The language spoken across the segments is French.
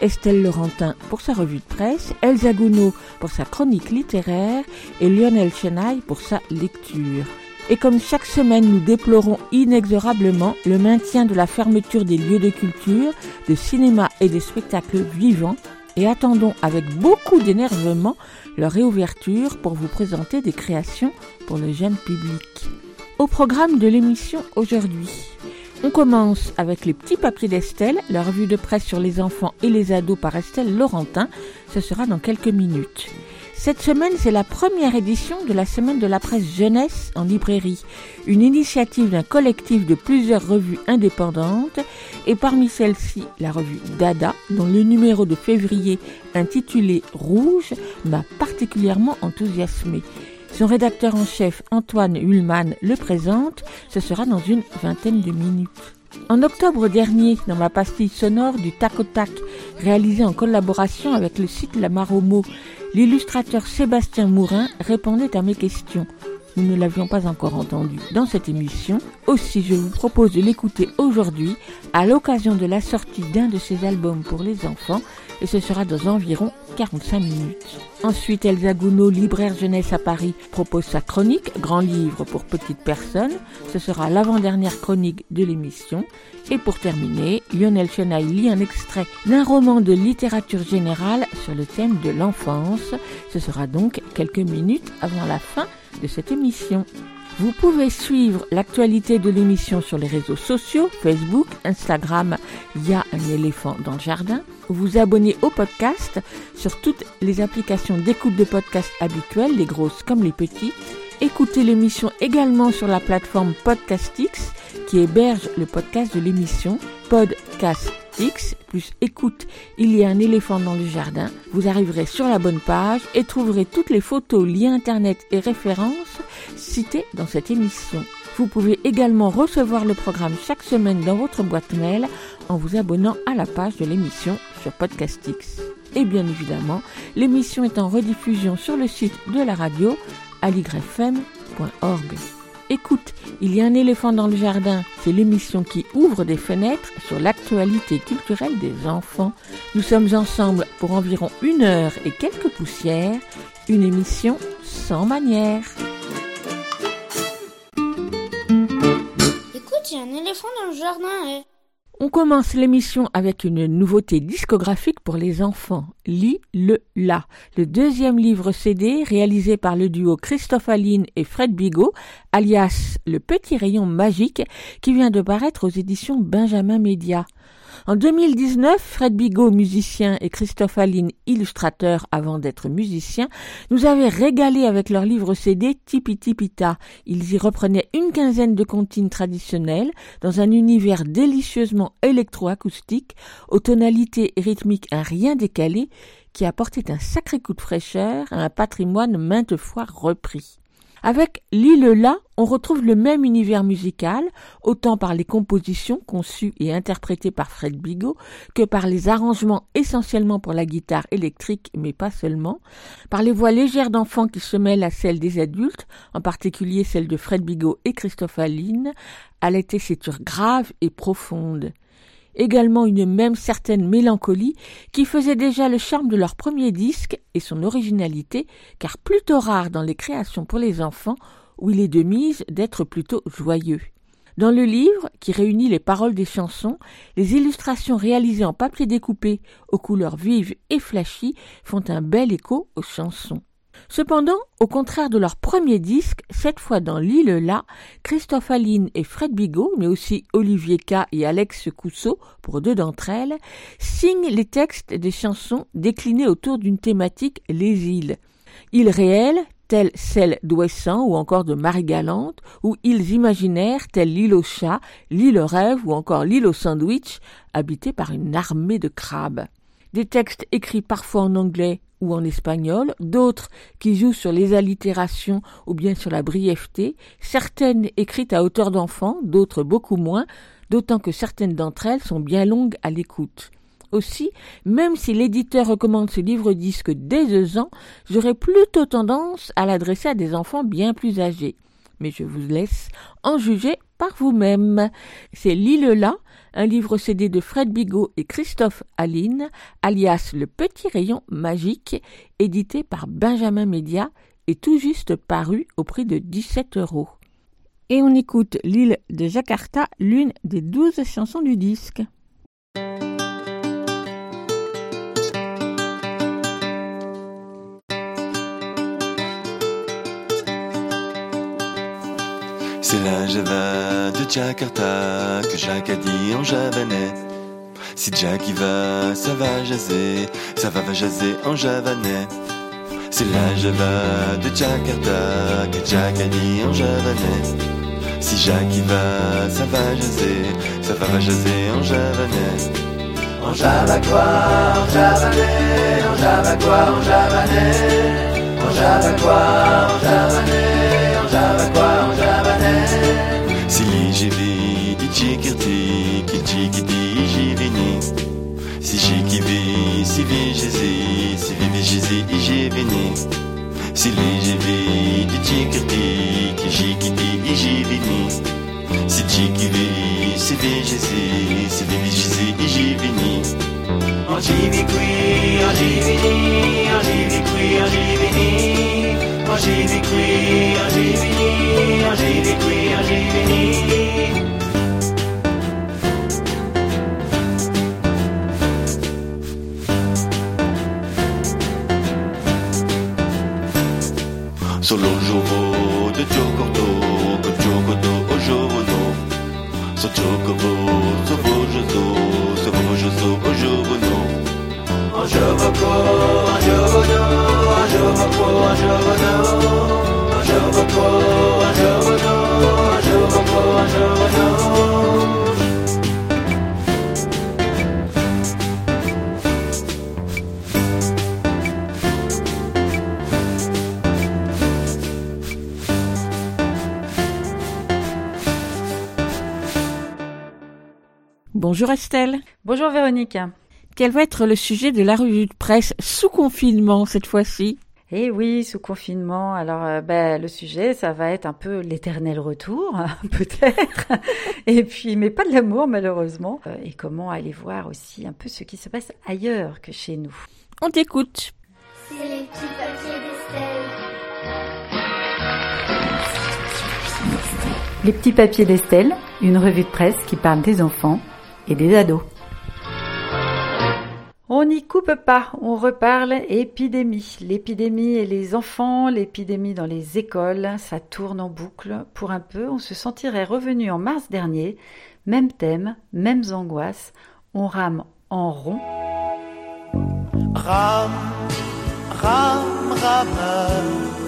Estelle Laurentin pour sa revue de presse, Elsa Gounod pour sa chronique littéraire et Lionel Chenaille pour sa lecture. Et comme chaque semaine, nous déplorons inexorablement le maintien de la fermeture des lieux de culture, de cinéma et des spectacles vivants et attendons avec beaucoup d'énervement leur réouverture pour vous présenter des créations pour le jeune public. Au programme de l'émission aujourd'hui, on commence avec les petits papiers d'Estelle, la revue de presse sur les enfants et les ados par Estelle Laurentin. Ce sera dans quelques minutes. Cette semaine, c'est la première édition de la semaine de la presse jeunesse en librairie, une initiative d'un collectif de plusieurs revues indépendantes et parmi celles-ci, la revue Dada, dont le numéro de février intitulé Rouge m'a particulièrement enthousiasmé. Son rédacteur en chef, Antoine Hullman, le présente. Ce sera dans une vingtaine de minutes. En octobre dernier, dans ma pastille sonore du tac au tac, réalisée en collaboration avec le site La Maromo, l'illustrateur Sébastien Mourin répondait à mes questions. Nous ne l'avions pas encore entendu dans cette émission. Aussi, je vous propose de l'écouter aujourd'hui à l'occasion de la sortie d'un de ses albums pour les enfants et ce sera dans environ 45 minutes. Ensuite, Elsa Gounod, libraire jeunesse à Paris, propose sa chronique Grand livre pour petites personnes. Ce sera l'avant-dernière chronique de l'émission. Et pour terminer, Lionel Chenaille lit un extrait d'un roman de littérature générale sur le thème de l'enfance. Ce sera donc quelques minutes avant la fin de cette émission. Vous pouvez suivre l'actualité de l'émission sur les réseaux sociaux, Facebook, Instagram, il y a un éléphant dans le jardin. Vous abonner au podcast sur toutes les applications d'écoute de podcast habituelles, les grosses comme les petits. Écoutez l'émission également sur la plateforme Podcastix qui héberge le podcast de l'émission Podcastix plus écoute, il y a un éléphant dans le jardin. Vous arriverez sur la bonne page et trouverez toutes les photos, liens internet et références citées dans cette émission. Vous pouvez également recevoir le programme chaque semaine dans votre boîte mail en vous abonnant à la page de l'émission sur Podcastix. Et bien évidemment, l'émission est en rediffusion sur le site de la radio aligrefm.org. Écoute, il y a un éléphant dans le jardin. C'est l'émission qui ouvre des fenêtres sur l'actualité culturelle des enfants. Nous sommes ensemble pour environ une heure et quelques poussières. Une émission sans manière. Écoute, il y a un éléphant dans le jardin. eh. On commence l'émission avec une nouveauté discographique pour les enfants. Lis le La, le deuxième livre CD réalisé par le duo Christophe Aline et Fred Bigot, alias Le Petit Rayon Magique, qui vient de paraître aux éditions Benjamin Média. En 2019, Fred Bigot, musicien, et Christophe Aline, illustrateur avant d'être musicien, nous avaient régalé avec leur livre CD Tipi Tipita. Ils y reprenaient une quinzaine de comptines traditionnelles dans un univers délicieusement électroacoustique, aux tonalités rythmiques un rien décalé, qui apportait un sacré coup de fraîcheur à un patrimoine maintes fois repris. Avec l'île là, on retrouve le même univers musical, autant par les compositions conçues et interprétées par Fred Bigot que par les arrangements essentiellement pour la guitare électrique, mais pas seulement, par les voix légères d'enfants qui se mêlent à celles des adultes, en particulier celles de Fred Bigot et Christophe Aline, à la tessiture grave et profonde également une même certaine mélancolie qui faisait déjà le charme de leur premier disque et son originalité, car plutôt rare dans les créations pour les enfants, où il est de mise d'être plutôt joyeux. Dans le livre, qui réunit les paroles des chansons, les illustrations réalisées en papier découpé aux couleurs vives et flashy font un bel écho aux chansons. Cependant, au contraire de leur premier disque, cette fois dans l'île là, Christophe Aline et Fred Bigot, mais aussi Olivier K et Alex Cousseau, pour deux d'entre elles, signent les textes des chansons déclinées autour d'une thématique les îles. Îles réelles, telles celles d'Ouessant ou encore de Marie-Galante, ou îles imaginaires telles l'île au chat, l'île rêve ou encore l'île au sandwich, habitée par une armée de crabes. Des textes écrits parfois en anglais ou en espagnol, d'autres qui jouent sur les allitérations ou bien sur la brièveté, certaines écrites à hauteur d'enfant, d'autres beaucoup moins, d'autant que certaines d'entre elles sont bien longues à l'écoute. Aussi, même si l'éditeur recommande ce livre-disque dès deux ans, j'aurais plutôt tendance à l'adresser à des enfants bien plus âgés. Mais je vous laisse en juger par vous-même. C'est L'île-là, un livre CD de Fred Bigot et Christophe Aline, alias Le Petit Rayon Magique, édité par Benjamin Média et tout juste paru au prix de 17 euros. Et on écoute L'île de Jakarta, l'une des douze chansons du disque. C'est la Java de Jakarta que Jacques a dit en javanais. Si Jack y va, ça va jaser, ça va va jaser en javanais. C'est la Java de Jakarta que Jack a dit en javanais. Si Jacques y va, ça va jaser, ça va va jaser en javanais. En java quoi, en javanais, en java quoi, en javanais, en java quoi, en javanais, j'y si vi jési, si vi vi jési j'y vini. Si j'y di chikirti, ki chikiti j'y vini. Si chiki si vi jési, si vi vi jési j'y vini. En jivi qui, en jivini, en jivi qui, en jivini, en jivi qui, en jivini, en jivi qui, en jivini. Solo gioco di gioco. So gioco so bo so bo Gesù, bo gioco no. Un gioco, un Bonjour Estelle. Bonjour Véronique. Quel va être le sujet de la revue de presse sous confinement cette fois-ci? Eh oui, sous confinement. Alors, euh, ben, le sujet, ça va être un peu l'éternel retour, peut-être. Et puis, mais pas de l'amour, malheureusement. Euh, et comment aller voir aussi un peu ce qui se passe ailleurs que chez nous? On t'écoute. C'est les petits papiers d'Estelle. Les petits papiers d'Estelle, une revue de presse qui parle des enfants et des ados. On n'y coupe pas, on reparle épidémie. L'épidémie et les enfants, l'épidémie dans les écoles, ça tourne en boucle. Pour un peu, on se sentirait revenu en mars dernier. Même thème, mêmes angoisses. On rame en rond. Rame, rame, rameur,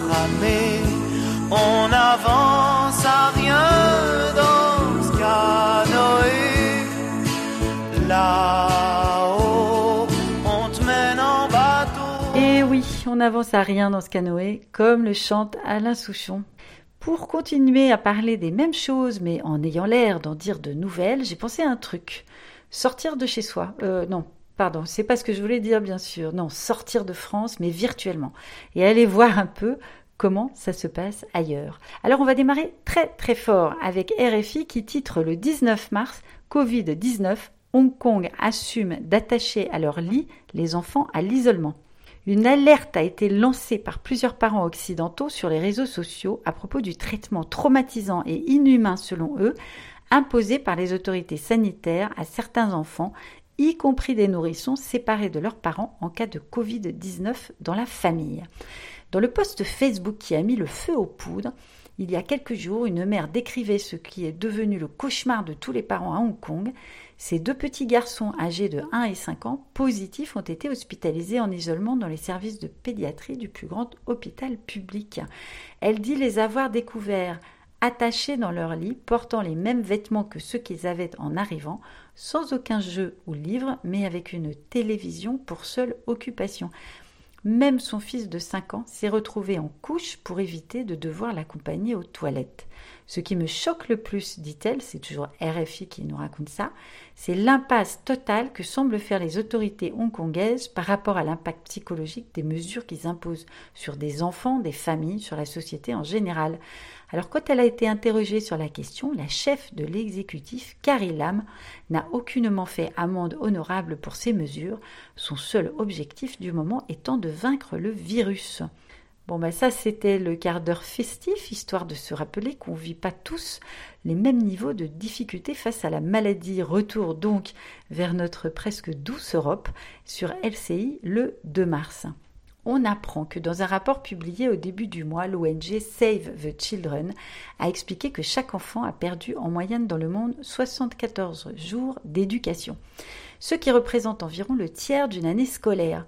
ramer. On n'avance à rien dans ce canoë. Et oui, on n'avance à rien dans ce canoë, comme le chante Alain Souchon. Pour continuer à parler des mêmes choses, mais en ayant l'air d'en dire de nouvelles, j'ai pensé à un truc. Sortir de chez soi. Euh, non, pardon, c'est pas ce que je voulais dire, bien sûr. Non, sortir de France, mais virtuellement. Et aller voir un peu comment ça se passe ailleurs. Alors on va démarrer très très fort avec RFI qui titre le 19 mars Covid-19, Hong Kong assume d'attacher à leur lit les enfants à l'isolement. Une alerte a été lancée par plusieurs parents occidentaux sur les réseaux sociaux à propos du traitement traumatisant et inhumain selon eux imposé par les autorités sanitaires à certains enfants, y compris des nourrissons séparés de leurs parents en cas de Covid-19 dans la famille. Dans le post Facebook qui a mis le feu aux poudres, il y a quelques jours, une mère décrivait ce qui est devenu le cauchemar de tous les parents à Hong Kong. Ces deux petits garçons âgés de 1 et 5 ans positifs ont été hospitalisés en isolement dans les services de pédiatrie du plus grand hôpital public. Elle dit les avoir découverts attachés dans leur lit, portant les mêmes vêtements que ceux qu'ils avaient en arrivant, sans aucun jeu ou livre, mais avec une télévision pour seule occupation. Même son fils de 5 ans s'est retrouvé en couche pour éviter de devoir l'accompagner aux toilettes. Ce qui me choque le plus, dit-elle, c'est toujours RFI qui nous raconte ça, c'est l'impasse totale que semblent faire les autorités hongkongaises par rapport à l'impact psychologique des mesures qu'ils imposent sur des enfants, des familles, sur la société en général. Alors quand elle a été interrogée sur la question, la chef de l'exécutif, Carrie Lam, n'a aucunement fait amende honorable pour ces mesures, son seul objectif du moment étant de vaincre le virus. Bon, ben ça, c'était le quart d'heure festif, histoire de se rappeler qu'on ne vit pas tous les mêmes niveaux de difficulté face à la maladie. Retour donc vers notre presque douce Europe sur LCI le 2 mars. On apprend que dans un rapport publié au début du mois, l'ONG Save the Children a expliqué que chaque enfant a perdu en moyenne dans le monde 74 jours d'éducation, ce qui représente environ le tiers d'une année scolaire.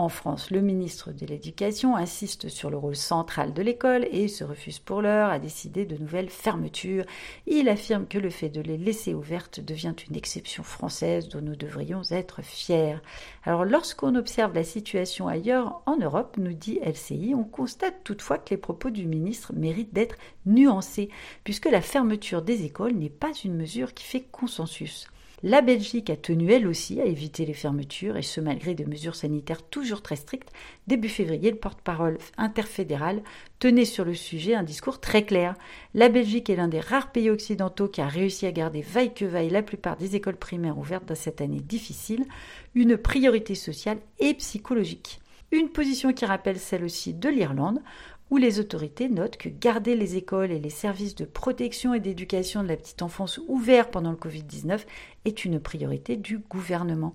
En France, le ministre de l'Éducation insiste sur le rôle central de l'école et se refuse pour l'heure à décider de nouvelles fermetures. Il affirme que le fait de les laisser ouvertes devient une exception française dont nous devrions être fiers. Alors lorsqu'on observe la situation ailleurs en Europe, nous dit LCI, on constate toutefois que les propos du ministre méritent d'être nuancés, puisque la fermeture des écoles n'est pas une mesure qui fait consensus. La Belgique a tenu elle aussi à éviter les fermetures, et ce malgré des mesures sanitaires toujours très strictes. Début février, le porte-parole interfédéral tenait sur le sujet un discours très clair. La Belgique est l'un des rares pays occidentaux qui a réussi à garder vaille que vaille la plupart des écoles primaires ouvertes dans cette année difficile, une priorité sociale et psychologique. Une position qui rappelle celle aussi de l'Irlande, où les autorités notent que garder les écoles et les services de protection et d'éducation de la petite enfance ouverts pendant le Covid-19 est une priorité du gouvernement.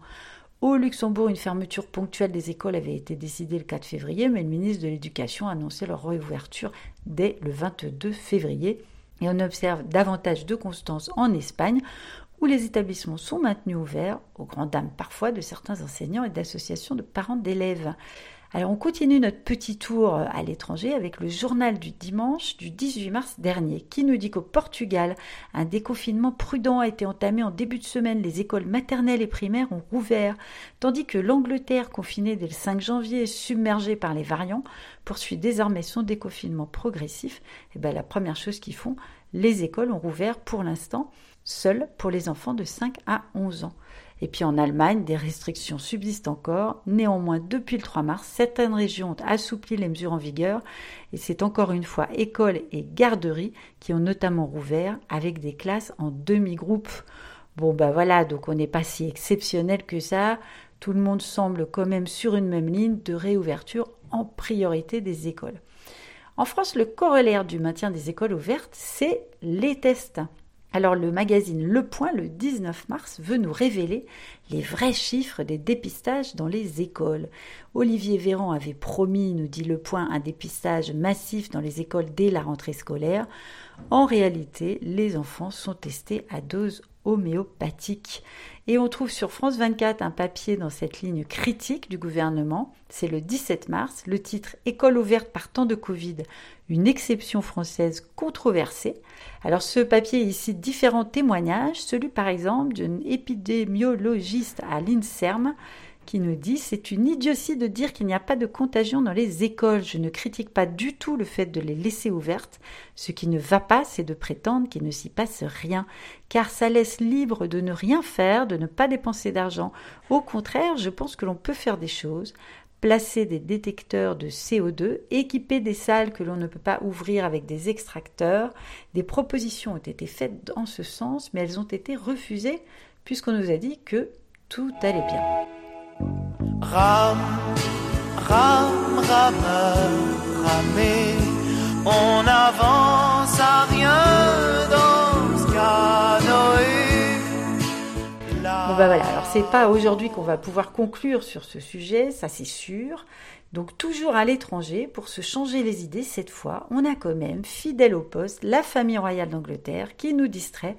Au Luxembourg, une fermeture ponctuelle des écoles avait été décidée le 4 février, mais le ministre de l'Éducation a annoncé leur réouverture dès le 22 février. Et on observe davantage de constance en Espagne, où les établissements sont maintenus ouverts, aux grandes dames parfois de certains enseignants et d'associations de parents d'élèves. Alors on continue notre petit tour euh, à l'étranger avec le journal du dimanche du 18 mars dernier qui nous dit qu'au Portugal, un déconfinement prudent a été entamé en début de semaine. Les écoles maternelles et primaires ont rouvert, tandis que l'Angleterre, confinée dès le 5 janvier et submergée par les variants, poursuit désormais son déconfinement progressif. Et eh bien la première chose qu'ils font, les écoles ont rouvert pour l'instant, seules pour les enfants de 5 à 11 ans. Et puis en Allemagne, des restrictions subsistent encore. Néanmoins, depuis le 3 mars, certaines régions ont assoupli les mesures en vigueur et c'est encore une fois écoles et garderies qui ont notamment rouvert avec des classes en demi-groupe. Bon ben voilà, donc on n'est pas si exceptionnel que ça. Tout le monde semble quand même sur une même ligne de réouverture en priorité des écoles. En France, le corollaire du maintien des écoles ouvertes, c'est les tests. Alors le magazine Le Point, le 19 mars, veut nous révéler les vrais chiffres des dépistages dans les écoles. Olivier Véran avait promis, nous dit Le Point, un dépistage massif dans les écoles dès la rentrée scolaire. En réalité, les enfants sont testés à dose homéopathique. Et on trouve sur France 24 un papier dans cette ligne critique du gouvernement. C'est le 17 mars, le titre École ouverte par temps de Covid, une exception française controversée. Alors ce papier il cite différents témoignages, celui par exemple d'une épidémiologiste à l'INSERM qui nous dit c'est une idiotie de dire qu'il n'y a pas de contagion dans les écoles. Je ne critique pas du tout le fait de les laisser ouvertes. Ce qui ne va pas, c'est de prétendre qu'il ne s'y passe rien, car ça laisse libre de ne rien faire, de ne pas dépenser d'argent. Au contraire, je pense que l'on peut faire des choses placer des détecteurs de CO2, équiper des salles que l'on ne peut pas ouvrir avec des extracteurs. Des propositions ont été faites dans ce sens, mais elles ont été refusées puisqu'on nous a dit que tout allait bien. Ram, ram, rameur, ramé, on avance à rien dans ce canoë. Bon bah voilà, alors c'est pas aujourd'hui qu'on va pouvoir conclure sur ce sujet, ça c'est sûr, Donc toujours à l'étranger, pour se changer les idées, cette fois, on a quand même, fidèle au poste, la famille royale d'Angleterre qui nous distrait.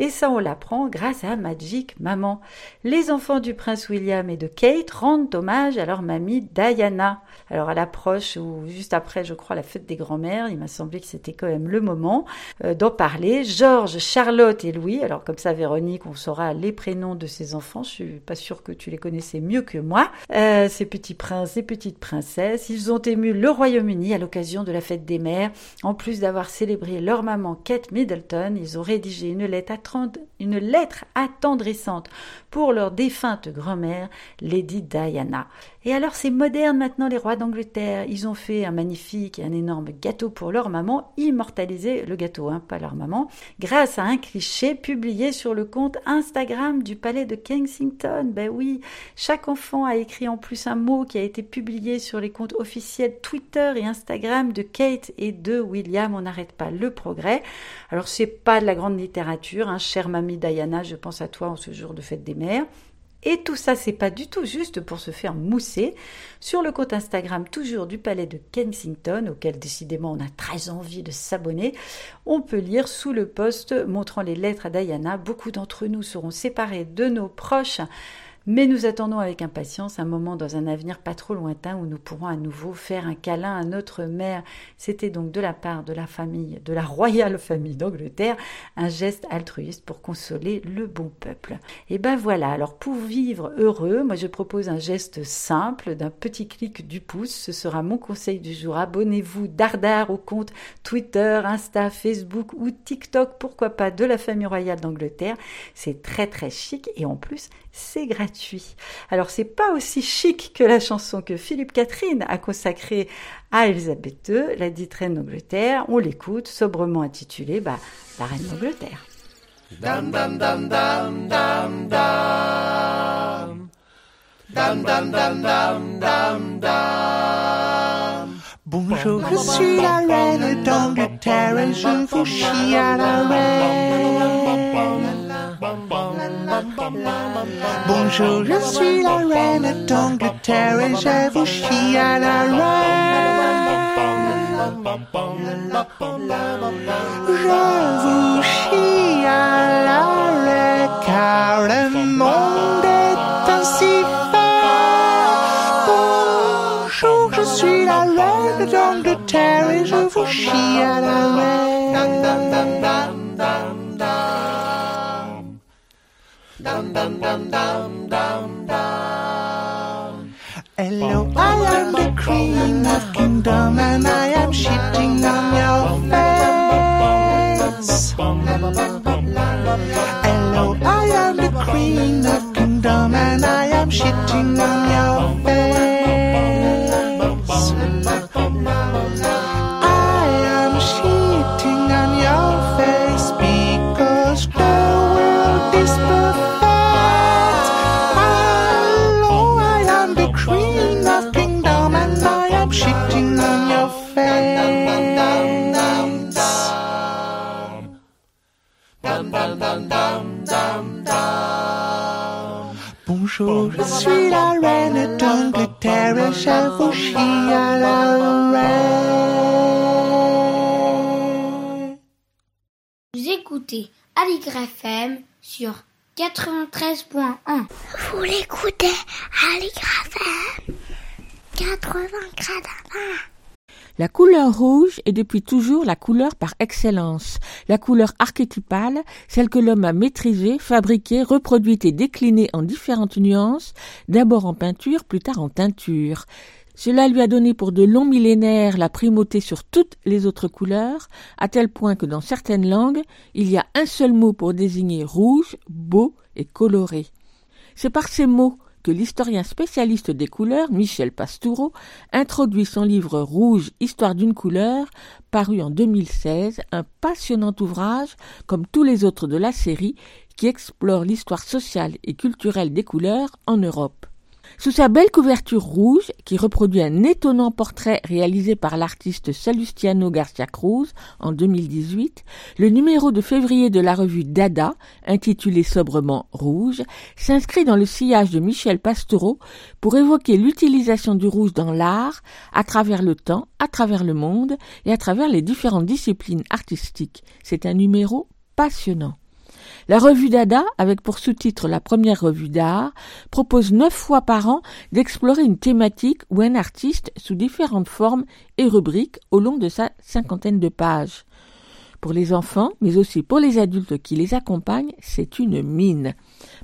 Et ça, on l'apprend grâce à Magic Maman. Les enfants du prince William et de Kate rendent hommage à leur mamie Diana. Alors à l'approche, ou juste après, je crois, la fête des grands-mères, il m'a semblé que c'était quand même le moment euh, d'en parler. Georges, Charlotte et Louis. Alors comme ça, Véronique, on saura les prénoms de ces enfants. Je suis pas sûre que tu les connaissais mieux que moi. Euh, ces petits princes et petites princesses ils ont ému le Royaume-Uni à l'occasion de la fête des mères. En plus d'avoir célébré leur maman Kate Middleton, ils ont rédigé une lettre, une lettre attendrissante pour leur défunte grand-mère, Lady Diana. Et alors c'est moderne maintenant les rois d'Angleterre. Ils ont fait un magnifique et un énorme gâteau pour leur maman, immortalisé le gâteau, hein, pas leur maman, grâce à un cliché publié sur le compte Instagram du palais de Kensington. Ben oui, chaque enfant a écrit en plus un mot qui a été publié sur les comptes officiels Twitter et Instagram de Kate et de William. On n'arrête pas le progrès. Alors c'est pas de la grande littérature, hein, chère mamie Diana, je pense à toi en ce jour de fête des mères. Et tout ça, c'est pas du tout juste pour se faire mousser. Sur le compte Instagram, toujours du palais de Kensington, auquel décidément on a très envie de s'abonner, on peut lire sous le post montrant les lettres à Diana. Beaucoup d'entre nous seront séparés de nos proches mais nous attendons avec impatience un moment dans un avenir pas trop lointain où nous pourrons à nouveau faire un câlin à notre mère. C'était donc de la part de la famille, de la royale famille d'Angleterre, un geste altruiste pour consoler le bon peuple. Et ben voilà, alors pour vivre heureux, moi je propose un geste simple d'un petit clic du pouce. Ce sera mon conseil du jour. Abonnez-vous dardard au compte Twitter, Insta, Facebook ou TikTok, pourquoi pas, de la famille royale d'Angleterre. C'est très très chic et en plus c'est gratuit. Alors c'est pas aussi chic que la chanson que Philippe Catherine a consacrée à Elisabeth II, la dite reine d'Angleterre. On l'écoute sobrement intitulée bah, La reine d'Angleterre. Bonjour, je suis la reine d'Angleterre et je vous chie à la reine. Bonjour, je suis la reine d'Angleterre et je vous chie à la reine. Je vous chie à la reine car le monde est ainsi fait. Bonjour, je suis la reine d'Angleterre et je vous chie à la reine. Hello, I am the queen of kingdom and I am shitting on your face. Hello, I am the queen of kingdom and I am shitting on your face. Sur 93.1. Vous l'écoutez 80 La couleur rouge est depuis toujours la couleur par excellence, la couleur archétypale, celle que l'homme a maîtrisée, fabriquée, reproduite et déclinée en différentes nuances, d'abord en peinture, plus tard en teinture. Cela lui a donné pour de longs millénaires la primauté sur toutes les autres couleurs, à tel point que dans certaines langues, il y a un seul mot pour désigner rouge, beau et coloré. C'est par ces mots que l'historien spécialiste des couleurs, Michel Pastoureau, introduit son livre Rouge, Histoire d'une couleur, paru en 2016, un passionnant ouvrage, comme tous les autres de la série, qui explore l'histoire sociale et culturelle des couleurs en Europe. Sous sa belle couverture rouge, qui reproduit un étonnant portrait réalisé par l'artiste Salustiano Garcia Cruz en 2018, le numéro de février de la revue Dada, intitulé sobrement Rouge, s'inscrit dans le sillage de Michel Pastoureau pour évoquer l'utilisation du rouge dans l'art, à travers le temps, à travers le monde et à travers les différentes disciplines artistiques. C'est un numéro passionnant. La revue Dada, avec pour sous-titre la première revue d'art, propose neuf fois par an d'explorer une thématique ou un artiste sous différentes formes et rubriques au long de sa cinquantaine de pages. Pour les enfants, mais aussi pour les adultes qui les accompagnent, c'est une mine.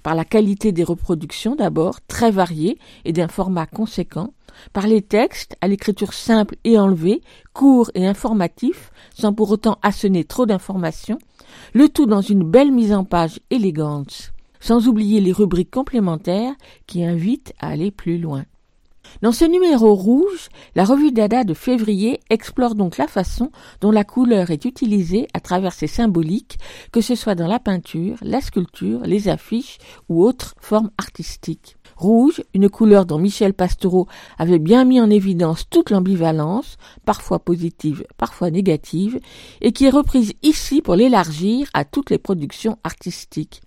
Par la qualité des reproductions d'abord, très variées et d'un format conséquent, par les textes, à l'écriture simple et enlevée, courts et informatifs, sans pour autant assonner trop d'informations, le tout dans une belle mise en page élégante, sans oublier les rubriques complémentaires qui invitent à aller plus loin. Dans ce numéro rouge, la revue Dada de février explore donc la façon dont la couleur est utilisée à travers ses symboliques, que ce soit dans la peinture, la sculpture, les affiches ou autres formes artistiques. Rouge, une couleur dont Michel Pastoureau avait bien mis en évidence toute l'ambivalence, parfois positive, parfois négative, et qui est reprise ici pour l'élargir à toutes les productions artistiques.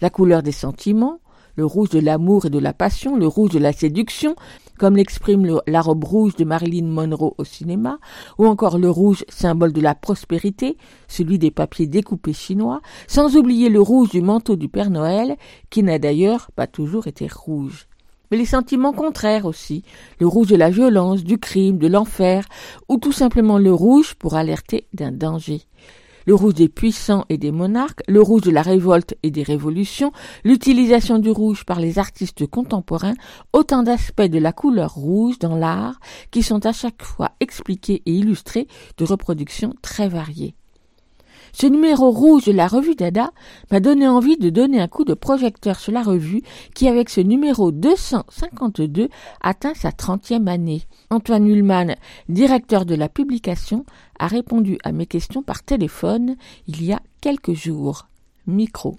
La couleur des sentiments, le rouge de l'amour et de la passion, le rouge de la séduction, comme l'exprime la robe rouge de Marilyn Monroe au cinéma, ou encore le rouge symbole de la prospérité, celui des papiers découpés chinois, sans oublier le rouge du manteau du Père Noël, qui n'a d'ailleurs pas toujours été rouge. Mais les sentiments contraires aussi, le rouge de la violence, du crime, de l'enfer, ou tout simplement le rouge pour alerter d'un danger le rouge des puissants et des monarques, le rouge de la révolte et des révolutions, l'utilisation du rouge par les artistes contemporains, autant d'aspects de la couleur rouge dans l'art qui sont à chaque fois expliqués et illustrés de reproductions très variées. Ce numéro rouge de la revue Dada m'a donné envie de donner un coup de projecteur sur la revue qui, avec ce numéro 252, atteint sa trentième année. Antoine Hullman, directeur de la publication, a répondu à mes questions par téléphone il y a quelques jours. Micro.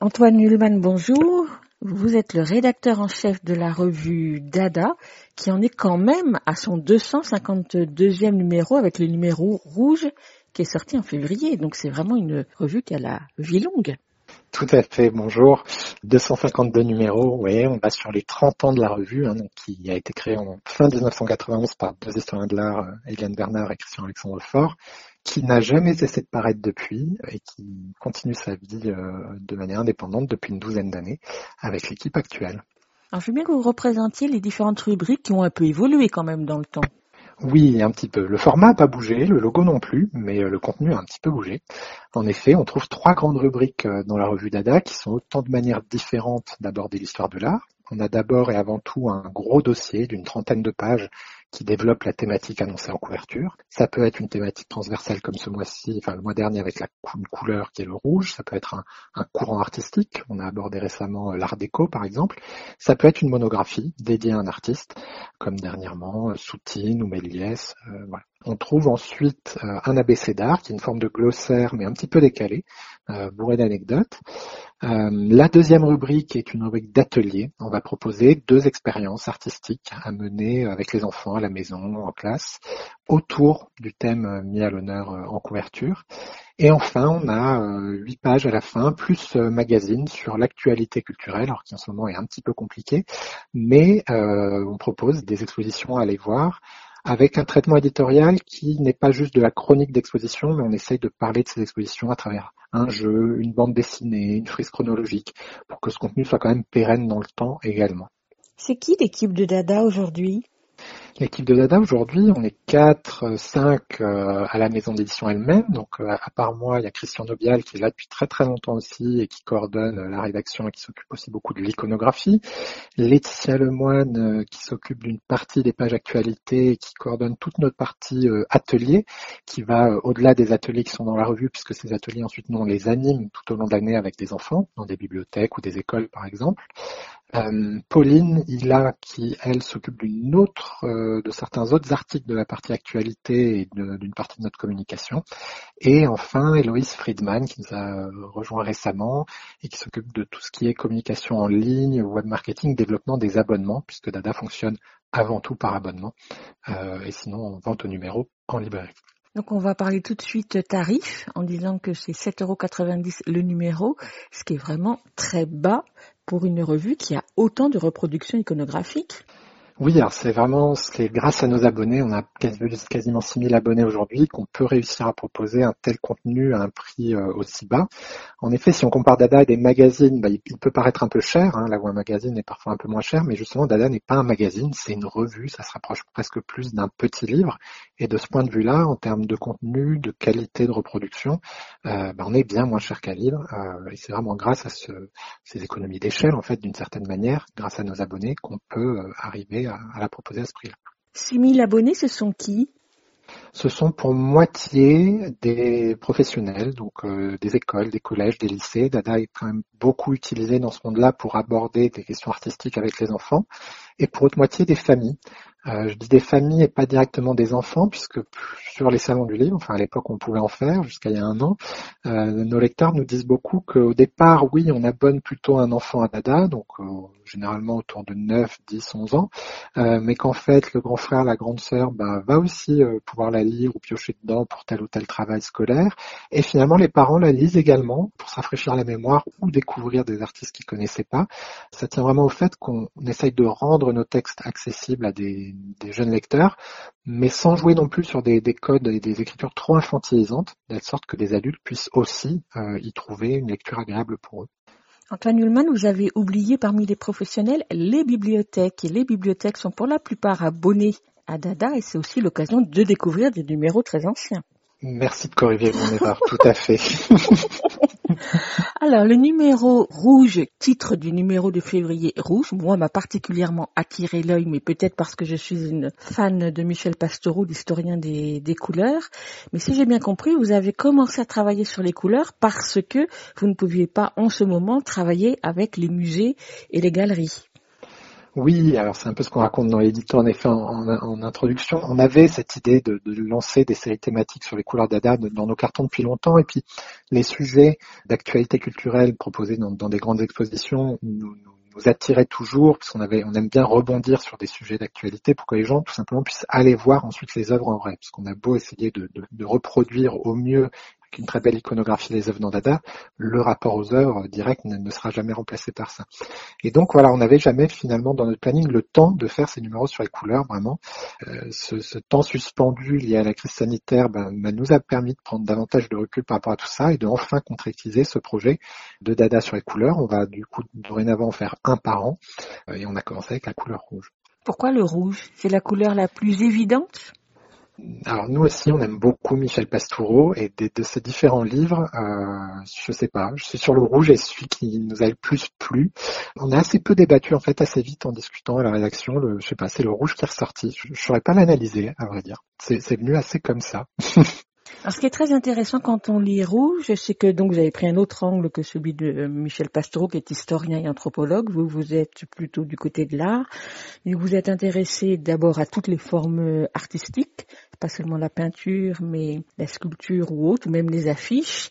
Antoine Hullman, bonjour. Vous êtes le rédacteur en chef de la revue Dada, qui en est quand même à son 252e numéro avec le numéro rouge qui est sorti en février. Donc c'est vraiment une revue qui a la vie longue. Tout à fait, bonjour. 252 numéros, oui, on va sur les 30 ans de la revue, hein, qui a été créée en fin 1991 par deux historiens de l'art, Eliane Bernard et Christian Alexandre Fort, qui n'a jamais cessé de paraître depuis et qui continue sa vie euh, de manière indépendante depuis une douzaine d'années avec l'équipe actuelle. Alors je veux bien que vous représentiez les différentes rubriques qui ont un peu évolué quand même dans le temps. Oui, un petit peu. Le format n'a pas bougé, le logo non plus, mais euh, le contenu a un petit peu bougé. En effet, on trouve trois grandes rubriques euh, dans la revue Dada qui sont autant de manières différentes d'aborder l'histoire de l'art. On a d'abord et avant tout un gros dossier d'une trentaine de pages qui développe la thématique annoncée en couverture. Ça peut être une thématique transversale comme ce mois-ci, enfin le mois dernier avec la couleur qui est le rouge. Ça peut être un, courant artistique. On a abordé récemment euh, l'art déco par exemple. Ça peut être une monographie dédiée à un artiste, comme dernièrement euh, Soutine ou Méliès. Euh, voilà. On trouve ensuite un ABC d'art qui est une forme de glossaire mais un petit peu décalé, bourré d'anecdotes. Euh, la deuxième rubrique est une rubrique d'atelier. On va proposer deux expériences artistiques à mener avec les enfants à la maison, en classe, autour du thème mis à l'honneur euh, en couverture. Et enfin, on a euh, huit pages à la fin, plus magazine sur l'actualité culturelle, alors qui en ce moment est un petit peu compliqué, mais on propose des expositions à aller voir avec un traitement éditorial qui n'est pas juste de la chronique d'exposition, mais on essaye de parler de ces expositions à travers un jeu, une bande dessinée, une frise chronologique, pour que ce contenu soit quand même pérenne dans le temps également. C'est qui l'équipe de Dada aujourd'hui? L'équipe de Dada aujourd'hui, on est 4, 5 euh, à la maison d'édition elle-même. Donc euh, à part moi, il y a Christian Nobial qui est là depuis très très longtemps aussi et qui coordonne euh, la rédaction et qui s'occupe aussi beaucoup de l'iconographie. Laetitia Lemoine qui s'occupe d'une partie des pages actualités et qui coordonne toute notre partie atelier qui va au-delà des ateliers qui sont dans la revue puisque ces ateliers ensuite nous on les anime tout au long de l'année avec des enfants dans des bibliothèques ou des écoles par exemple. Euh, Pauline Hilla, qui elle s'occupe d'une autre, euh, de certains autres articles de la partie actualité et d'une partie de notre communication. Et enfin, Héloïse Friedman, qui nous a rejoint récemment et qui s'occupe de tout ce qui est communication en ligne, web marketing, développement des abonnements, puisque Dada fonctionne avant tout par abonnement, euh, et sinon en vente au numéro en librairie. Donc on va parler tout de suite tarif en disant que c'est 7,90€ le numéro, ce qui est vraiment très bas pour une revue qui a autant de reproductions iconographiques. Oui, alors c'est vraiment c'est grâce à nos abonnés, on a quasi- quasiment 6000 abonnés aujourd'hui, qu'on peut réussir à proposer un tel contenu à un prix euh, aussi bas. En effet, si on compare Dada à des magazines, bah, il, peut paraître un peu cher, hein, là où un magazine est parfois un peu moins cher, mais justement Dada n'est pas un magazine, c'est une revue, ça se rapproche presque plus d'un petit livre. Et de ce point de vue-là, en termes de contenu, de qualité de reproduction, euh, bah, on est bien moins cher qu'un livre. euh, et c'est vraiment grâce à ce, ces économies d'échelle, en fait, d'une certaine manière, grâce à nos abonnés, qu'on peut arriver à, à la proposer à ce prix-là. 6000 abonnés, ce sont qui? Ce sont pour moitié des professionnels, donc euh, des écoles, des collèges, des lycées. Dada est quand même beaucoup utilisé dans ce monde-là pour aborder des questions artistiques avec les enfants, et pour autre moitié des familles. Euh, je dis des familles et pas directement des enfants, puisque sur les salons du livre, enfin à l'époque on pouvait en faire jusqu'à il y a un an, euh, nos lecteurs nous disent beaucoup qu'au départ, oui, on abonne plutôt un enfant à Dada, donc euh, généralement autour de 9, 10, 11 ans, euh, mais qu'en fait le grand frère, la grande sœur, bah, va aussi euh, pouvoir la lire ou piocher dedans pour tel ou tel travail scolaire, et finalement les parents la lisent également pour se rafraîchir la mémoire ou découvrir des artistes qu'ils connaissaient pas. Ça tient vraiment au fait qu'on essaye de rendre nos textes accessibles à des jeunes lecteurs, mais sans jouer non plus sur des, des codes et des écritures trop infantilisantes, de sorte que des adultes puissent aussi euh, y trouver une lecture agréable pour eux. Antoine Hulman, vous avez oublié parmi les professionnels les bibliothèques. Et les bibliothèques sont pour la plupart abonnées à Dada et c'est aussi l'occasion de découvrir des numéros très anciens. Merci de corriger mon erreur, tout à fait. Alors, le numéro rouge, titre du numéro de février rouge, moi m'a particulièrement attiré l'œil, mais peut-être parce que je suis une fan de Michel Pastoureau, l'historien des couleurs. Mais si j'ai bien compris, vous avez commencé à travailler sur les couleurs parce que vous ne pouviez pas en ce moment travailler avec les musées et les galeries. Oui, alors c'est un peu ce qu'on raconte dans l'édito en effet en, introduction. On avait cette idée de, lancer des séries thématiques sur les couleurs d'Ada dans nos cartons depuis longtemps et puis les sujets d'actualité culturelle proposés dans, des grandes expositions nous, attiraient toujours parce qu'on avait, on aime bien rebondir sur des sujets d'actualité pour que les gens tout simplement puissent aller voir ensuite les œuvres en vrai. Parce qu'on a beau essayer de reproduire au mieux une très belle iconographie des œuvres dans Dada, le rapport aux œuvres direct ne, ne, sera jamais remplacé par ça. Et donc voilà, on n'avait jamais finalement dans notre planning le temps de faire ces numéros sur les couleurs, vraiment. Euh, ce, ce, temps suspendu lié à la crise sanitaire ben, ben, nous a permis de prendre davantage de recul par rapport à tout ça et de enfin concrétiser ce projet de Dada sur les couleurs. On va du coup dorénavant en faire un par an euh, et on a commencé avec la couleur rouge. Pourquoi le rouge? C'est la couleur la plus évidente? Alors nous aussi, on aime beaucoup Michel Pastoureau et de, ses différents livres, euh, je sais pas, je suis sur le rouge et celui qui nous a le plus plu. On a assez peu débattu en fait assez vite en discutant à la rédaction. Le, je sais pas, c'est le rouge qui est ressorti. Je, je saurais pas l'analyser à vrai dire. C'est venu assez comme ça. Alors, ce qui est très intéressant quand on lit Rouge, c'est que donc vous avez pris un autre angle que celui de Michel Pastoureau, qui est historien et anthropologue. Vous, vous êtes plutôt du côté de l'art. Mais vous êtes intéressé d'abord à toutes les formes artistiques, pas seulement la peinture, mais la sculpture ou autre, même les affiches.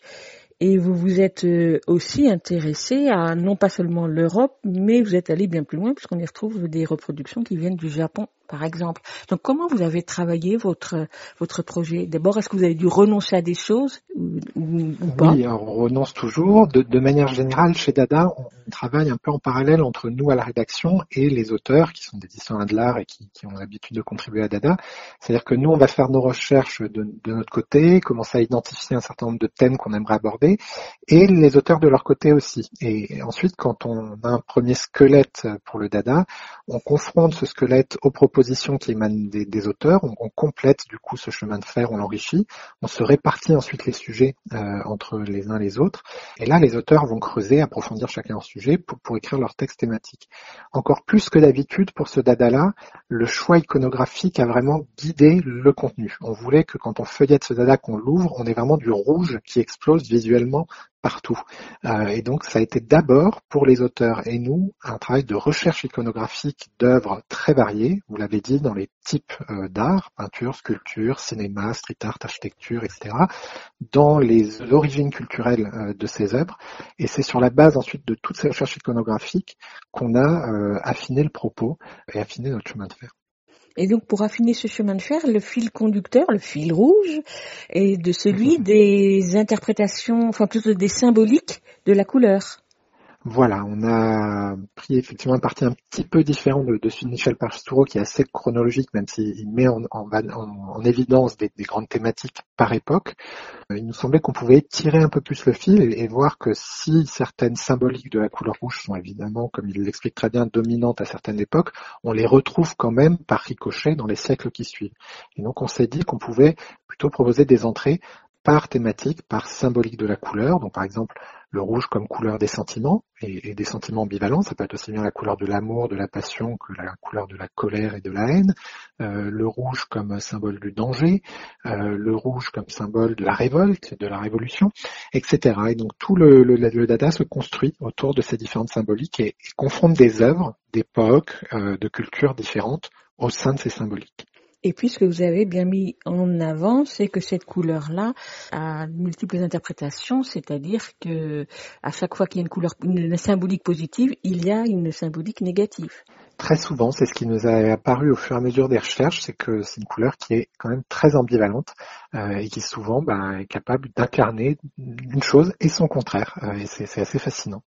Et vous vous êtes aussi intéressé à non pas seulement l'Europe, mais vous êtes allé bien plus loin puisqu'on y retrouve des reproductions qui viennent du Japon, par exemple. Donc comment vous avez travaillé votre votre projet? D'abord, est-ce que vous avez dû renoncer à des choses ou, ou, ou pas? Oui, on renonce toujours. De, de, manière générale, chez Dada, on travaille un peu en parallèle entre nous à la rédaction et les auteurs qui sont des historiens de l'art et qui, qui ont l'habitude de contribuer à Dada. C'est-à-dire que nous, on va faire nos recherches de, de notre côté, commencer à identifier un certain nombre de thèmes qu'on aimerait aborder et les auteurs de leur côté aussi. Et ensuite, quand on a un premier squelette pour le Dada, on confronte ce squelette aux qui émanent des, auteurs, on, complète du coup ce chemin de fer, on l'enrichit, on se répartit ensuite les sujets euh, entre les uns les autres, et là les auteurs vont creuser, approfondir chacun leur sujet pour, pour écrire leur texte thématique. Encore plus que d'habitude pour ce Dada-là, le choix iconographique a vraiment guidé le contenu. On voulait que quand on feuillette ce Dada, qu'on l'ouvre, on ait vraiment du rouge qui explose visuellement partout. Euh, et donc ça a été d'abord pour les auteurs et nous un travail de recherche iconographique d'œuvres très variées, vous l'avez dit, dans les types euh, d'art, peinture, sculpture, cinéma, street art, architecture, etc., dans les origines culturelles euh, de ces œuvres. Et c'est sur la base ensuite de toutes ces recherches iconographiques qu'on a affiné le propos et affiné notre chemin de fer. Et donc, pour affiner ce chemin de fer, le fil conducteur, le fil rouge, est de celui des interprétations, enfin plutôt des symboliques de la couleur. Voilà, on a pris effectivement un parti un petit peu différent de, celui de Michel Pastoureau qui est assez chronologique, même s'il met en, en, en, en évidence des, des, grandes thématiques par époque. Euh, il nous semblait qu'on pouvait tirer un peu plus le fil et, et, voir que si certaines symboliques de la couleur rouge sont évidemment, comme il l'explique très bien, dominantes à certaines époques, on les retrouve quand même par ricochet dans les siècles qui suivent. Et donc on s'est dit qu'on pouvait plutôt proposer des entrées par thématique, par symbolique de la couleur. Donc par exemple, le rouge comme couleur des sentiments et, des sentiments ambivalents. Ça peut être aussi bien la couleur de l'amour, de la passion que la couleur de la colère et de la haine. Euh, le rouge comme symbole du danger, euh, le rouge comme symbole de la révolte, de la révolution, etc. Et donc tout le, le, dada se construit autour de ces différentes symboliques et, et confronte des œuvres d'époques, euh, de cultures différentes au sein de ces symboliques. Et puis ce que vous avez bien mis en avant, c'est que cette couleur-là a multiples interprétations, c'est-à-dire que à chaque fois qu'il y a une couleur, une symbolique positive, il y a une symbolique négative. Très souvent, c'est ce qui nous a apparu au fur et à mesure des recherches, c'est que c'est une couleur qui est quand même très ambivalente euh, et qui souvent ben, est capable d'incarner une chose et son contraire. Euh, et c'est assez fascinant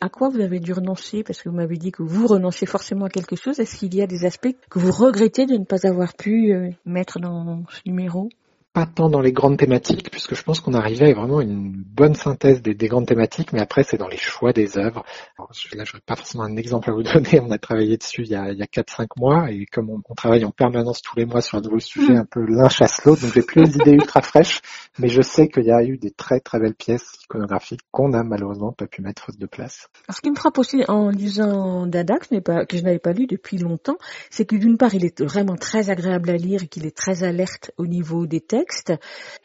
à quoi vous avez dû renoncer Parce que vous m'avez dit que vous renoncez forcément à quelque chose? Est-ce qu'il y a des aspects que vous regrettez de ne pas avoir pu euh, mettre dans ce numéro? Pas tant dans les grandes thématiques, puisque je pense qu'on arrivait à vraiment une bonne synthèse des, des grandes thématiques, mais après c'est dans les choix des œuvres. Alors, là, je n'aurais pas forcément un exemple à vous donner, on a travaillé dessus il y a, il y a 4-5 mois, et comme on, on, travaille en permanence tous les mois sur un nouveau sujet, un peu l'un chasse l'autre, donc j'ai plus les idées ultra fraîches, mais je sais qu'il y a eu des très très belles pièces iconographiques qu'on a malheureusement pas pu mettre faute de place. Alors, ce qui me frappe aussi en lisant Dada, que, pas, que je n'avais pas lu depuis longtemps, c'est que d'une part il est vraiment très agréable à lire et qu'il est très alerte au niveau des textes, texte.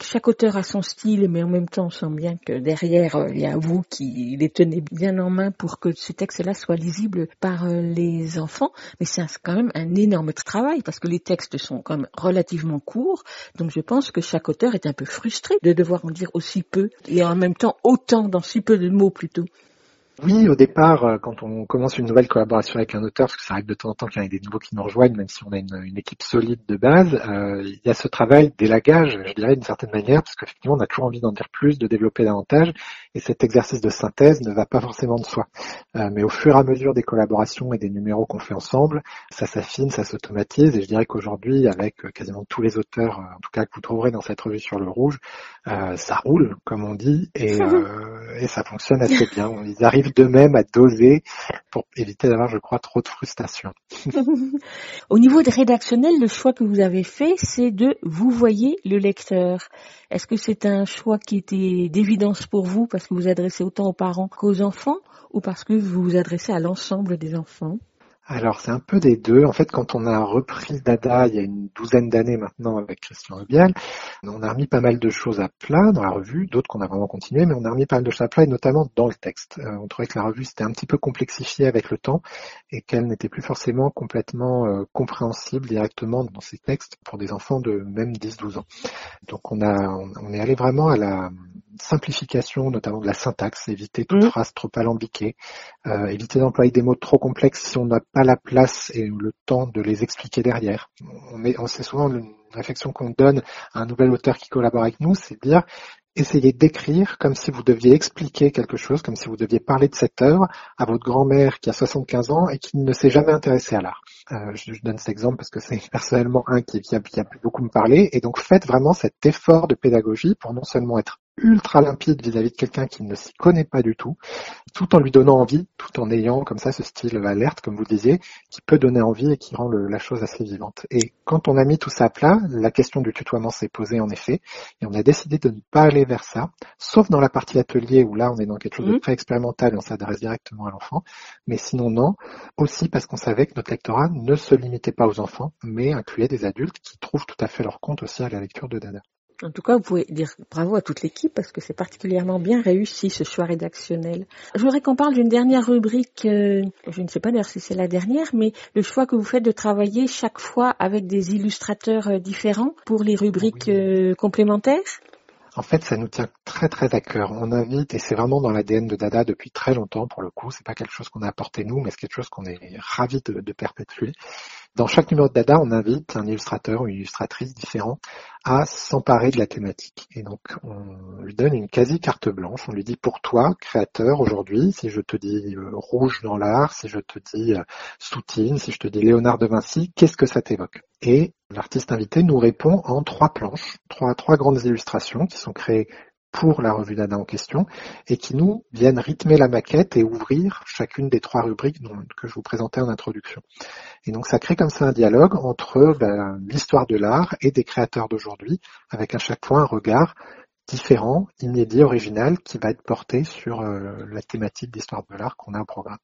Chaque auteur a son style, mais en même temps, on sent bien que derrière, euh, il y a vous qui les tenez bien en main pour que ce texte-là soit lisible par euh, les enfants. Mais c'est quand même un énorme travail parce que les textes sont quand même relativement courts. Donc je pense que chaque auteur est un peu frustré de devoir en dire aussi peu et en même temps autant dans si peu de mots plutôt. Oui, au départ, euh, quand on commence une nouvelle collaboration avec un auteur, parce que ça arrive de temps en temps qu'il y ait des nouveaux qui nous rejoignent, même si on a une, une équipe solide de base, euh, il y a ce travail d'élagage, je dirais, d'une certaine manière, parce qu'effectivement, on a toujours envie d'en dire plus, de développer davantage, et cet exercice de synthèse ne va pas forcément de soi. Euh, mais au fur et à mesure des collaborations et des numéros qu'on fait ensemble, ça s'affine, ça s'automatise, et je dirais qu'aujourd'hui, avec quasiment tous les auteurs, en tout cas que vous trouverez dans cette revue sur le rouge, euh, ça roule, comme on dit, et, et ça fonctionne assez bien. Ils arrivent d'eux-mêmes à doser pour éviter d'avoir, je crois, trop de frustration. Au niveau rédactionnel, le choix que vous avez fait, c'est de vous voyez le lecteur. Est-ce que c'est un choix qui était d'évidence pour vous parce que vous vous adressez autant aux parents qu'aux enfants ou parce que vous vous adressez à l'ensemble des enfants? Alors c'est un peu des deux. En fait, quand on a repris Dada il y a une douzaine d'années maintenant avec Christian Rubial, on a remis pas mal de choses à plat dans la revue, d'autres qu'on a vraiment continué, mais on a remis pas mal de choses à plat et notamment dans le texte. Euh, on trouvait que la revue s'était un petit peu complexifiée avec le temps et qu'elle n'était plus forcément complètement euh, compréhensible directement dans ses textes pour des enfants de même 10-12 ans. Donc on a on est allé vraiment à la simplification, notamment de la syntaxe, éviter toute mmh. phrase trop alambiquée, euh, éviter d'employer des mots trop complexes si on n'a pas la place et le temps de les expliquer derrière. On, est, on c'est souvent une réflexion qu'on donne à un nouvel auteur qui collabore avec nous, c'est de dire essayez d'écrire comme si vous deviez expliquer quelque chose, comme si vous deviez parler de cette œuvre à votre grand-mère qui a 75 ans et qui ne s'est jamais intéressée à l'art. Euh, je, je, donne cet exemple parce que c'est personnellement un qui, qui, a, qui a beaucoup me parler. Et donc faites vraiment cet effort de pédagogie pour non seulement être ultra limpide vis-à-vis de quelqu'un qui ne s'y connaît pas du tout, tout en lui donnant envie, tout en ayant comme ça ce style alerte, comme vous disiez, qui peut donner envie et qui rend le, la chose assez vivante. Et quand on a mis tout ça à plat, la question du tutoiement s'est posée en effet, et on a décidé de ne pas aller vers ça, sauf dans la partie atelier où là on est dans quelque chose de très expérimental et on s'adresse directement à l'enfant, mais sinon non, aussi parce qu'on savait que notre lectorat ne se limitait pas aux enfants, mais incluait des adultes qui trouvent tout à fait leur compte aussi à la lecture de Dada. En tout cas, vous pouvez dire bravo à toute l'équipe parce que c'est particulièrement bien réussi ce choix rédactionnel. Je voudrais qu'on parle d'une dernière rubrique, euh, je ne sais pas d'ailleurs si c'est la dernière, mais le choix que vous faites de travailler chaque fois avec des illustrateurs euh, différents pour les rubriques euh, complémentaires. En fait, ça nous tient très très à cœur. On invite, et c'est vraiment dans l'ADN de Dada depuis très longtemps pour le coup, c'est pas quelque chose qu'on a apporté nous, mais c'est quelque chose qu'on est ravi de, de perpétuer. Dans chaque numéro de Dada, on invite un illustrateur ou une illustratrice différent à s'emparer de la thématique. Et donc, on lui donne une quasi carte blanche. On lui dit, pour toi, créateur, aujourd'hui, si je te dis euh, rouge dans l'art, si je te dis euh, Soutine, si je te dis Léonard de Vinci, qu'est-ce que ça t'évoque? Et l'artiste invité nous répond en trois planches, trois, trois grandes illustrations qui sont créées pour la revue d'Ada en question et qui nous viennent rythmer la maquette et ouvrir chacune des trois rubriques que je vous présentais en introduction. Et donc ça crée comme ça un dialogue entre ben, l'histoire de l'art et des créateurs d'aujourd'hui, avec à chaque fois un regard différent, inédit, original, qui va être porté sur euh, la thématique d'histoire de l'art qu'on a au programme.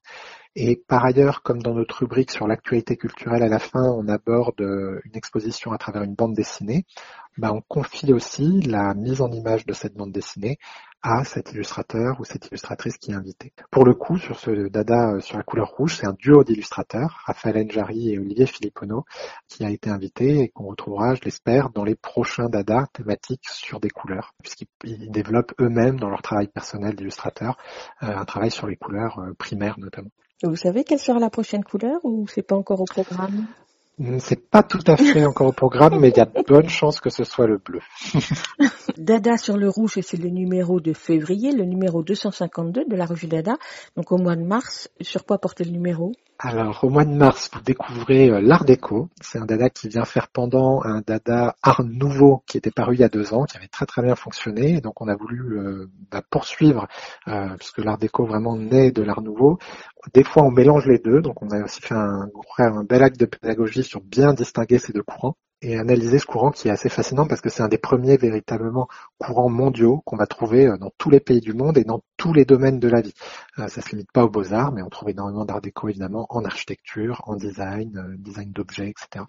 Et par ailleurs, comme dans notre rubrique sur l'actualité culturelle à la fin, on aborde euh, une exposition à travers une bande dessinée, ben, on confie aussi la mise en image de cette bande dessinée à cet illustrateur ou cette illustratrice qui est invitée. Pour le coup, sur ce dada euh, sur la couleur rouge, c'est un duo d'illustrateurs, Raphaël Njari et Olivier Filippono, qui a été invité et qu'on retrouvera, je l'espère, dans les prochains dada thématiques sur des couleurs, puisqu'ils ils développent eux-mêmes dans leur travail personnel d'illustrateur euh, un travail sur les couleurs primaires notamment. Vous savez quelle sera la prochaine couleur ou c'est pas encore au programme? C'est pas tout à fait encore au programme, mais il y a de bonnes chances que ce soit le bleu. Dada sur le rouge, et c'est le numéro de février, le numéro 252 de la revue Dada. Donc au mois de mars, sur quoi porter le numéro? Alors, au mois de mars, vous découvrez euh, l'Art déco. C'est un dada qui vient faire pendant un dada art nouveau qui était paru il y a deux ans, qui avait très très bien fonctionné. Et donc, on a voulu euh, bah, poursuivre, euh, puisque l'Art déco vraiment naît de l'art nouveau. Des fois, on mélange les deux. Donc, on a aussi fait un, bel acte de pédagogie sur bien distinguer ces deux courants et analyser ce courant qui est assez fascinant parce que c'est un des premiers véritablement courants mondiaux qu'on va trouver euh, dans tous les pays du monde et dans tous les domaines de la vie. Euh, ça se limite pas aux beaux-arts, mais on trouve énormément d'art déco évidemment en architecture, en design, euh, design d'objets, etc.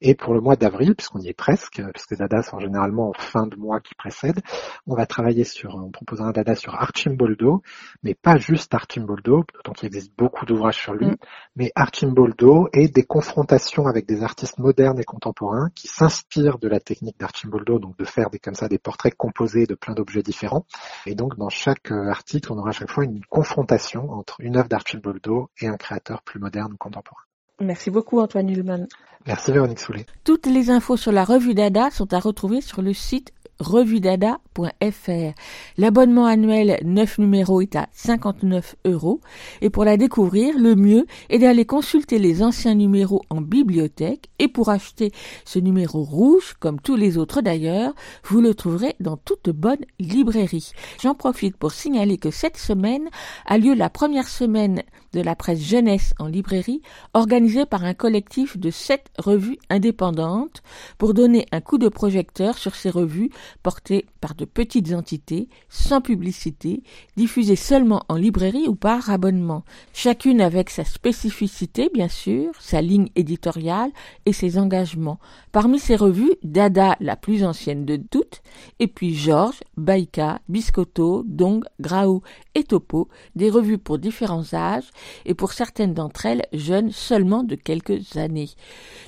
Et pour le mois d'avril, puisqu'on y est presque, puisque Dada sont généralement en fin de mois qui précède, on va travailler sur, on proposera un Dada sur Archimboldo, mais pas juste Archimboldo, donc il existe beaucoup d'ouvrages sur lui, Mm. mais Archimboldo et des confrontations avec des artistes modernes et contemporains qui s'inspirent de la technique d'Archimboldo, donc de faire des comme ça des portraits composés de plein d'objets différents. Et donc dans chaque euh, article, on aura à chaque fois une confrontation entre une œuvre d'Archimboldo et un créateur plus moderne ou contemporain. Merci beaucoup Antoine Hulman. Merci Véronique Soulet. Toutes les infos sur la revue Dada sont à retrouver sur le site revuedada.fr. L'abonnement annuel 9 numéros est à 59 euros et pour la découvrir, le mieux est d'aller consulter les anciens numéros en bibliothèque et pour acheter ce numéro rouge, comme tous les autres d'ailleurs, vous le trouverez dans toute bonne librairie. J'en profite pour signaler que cette semaine a lieu la première semaine de la presse jeunesse en librairie organisée par un collectif de sept revues indépendantes pour donner un coup de projecteur sur ces revues portées par de petites entités, sans publicité, diffusées seulement en librairie ou par abonnement. Chacune avec sa spécificité, bien sûr, sa ligne éditoriale et ses engagements. Parmi ces revues, Dada, la plus ancienne de toutes, et puis Georges, Baïka, Biscotto, Dong, Graou et Topo, des revues pour différents âges et pour certaines d'entre elles jeunes seulement de quelques années.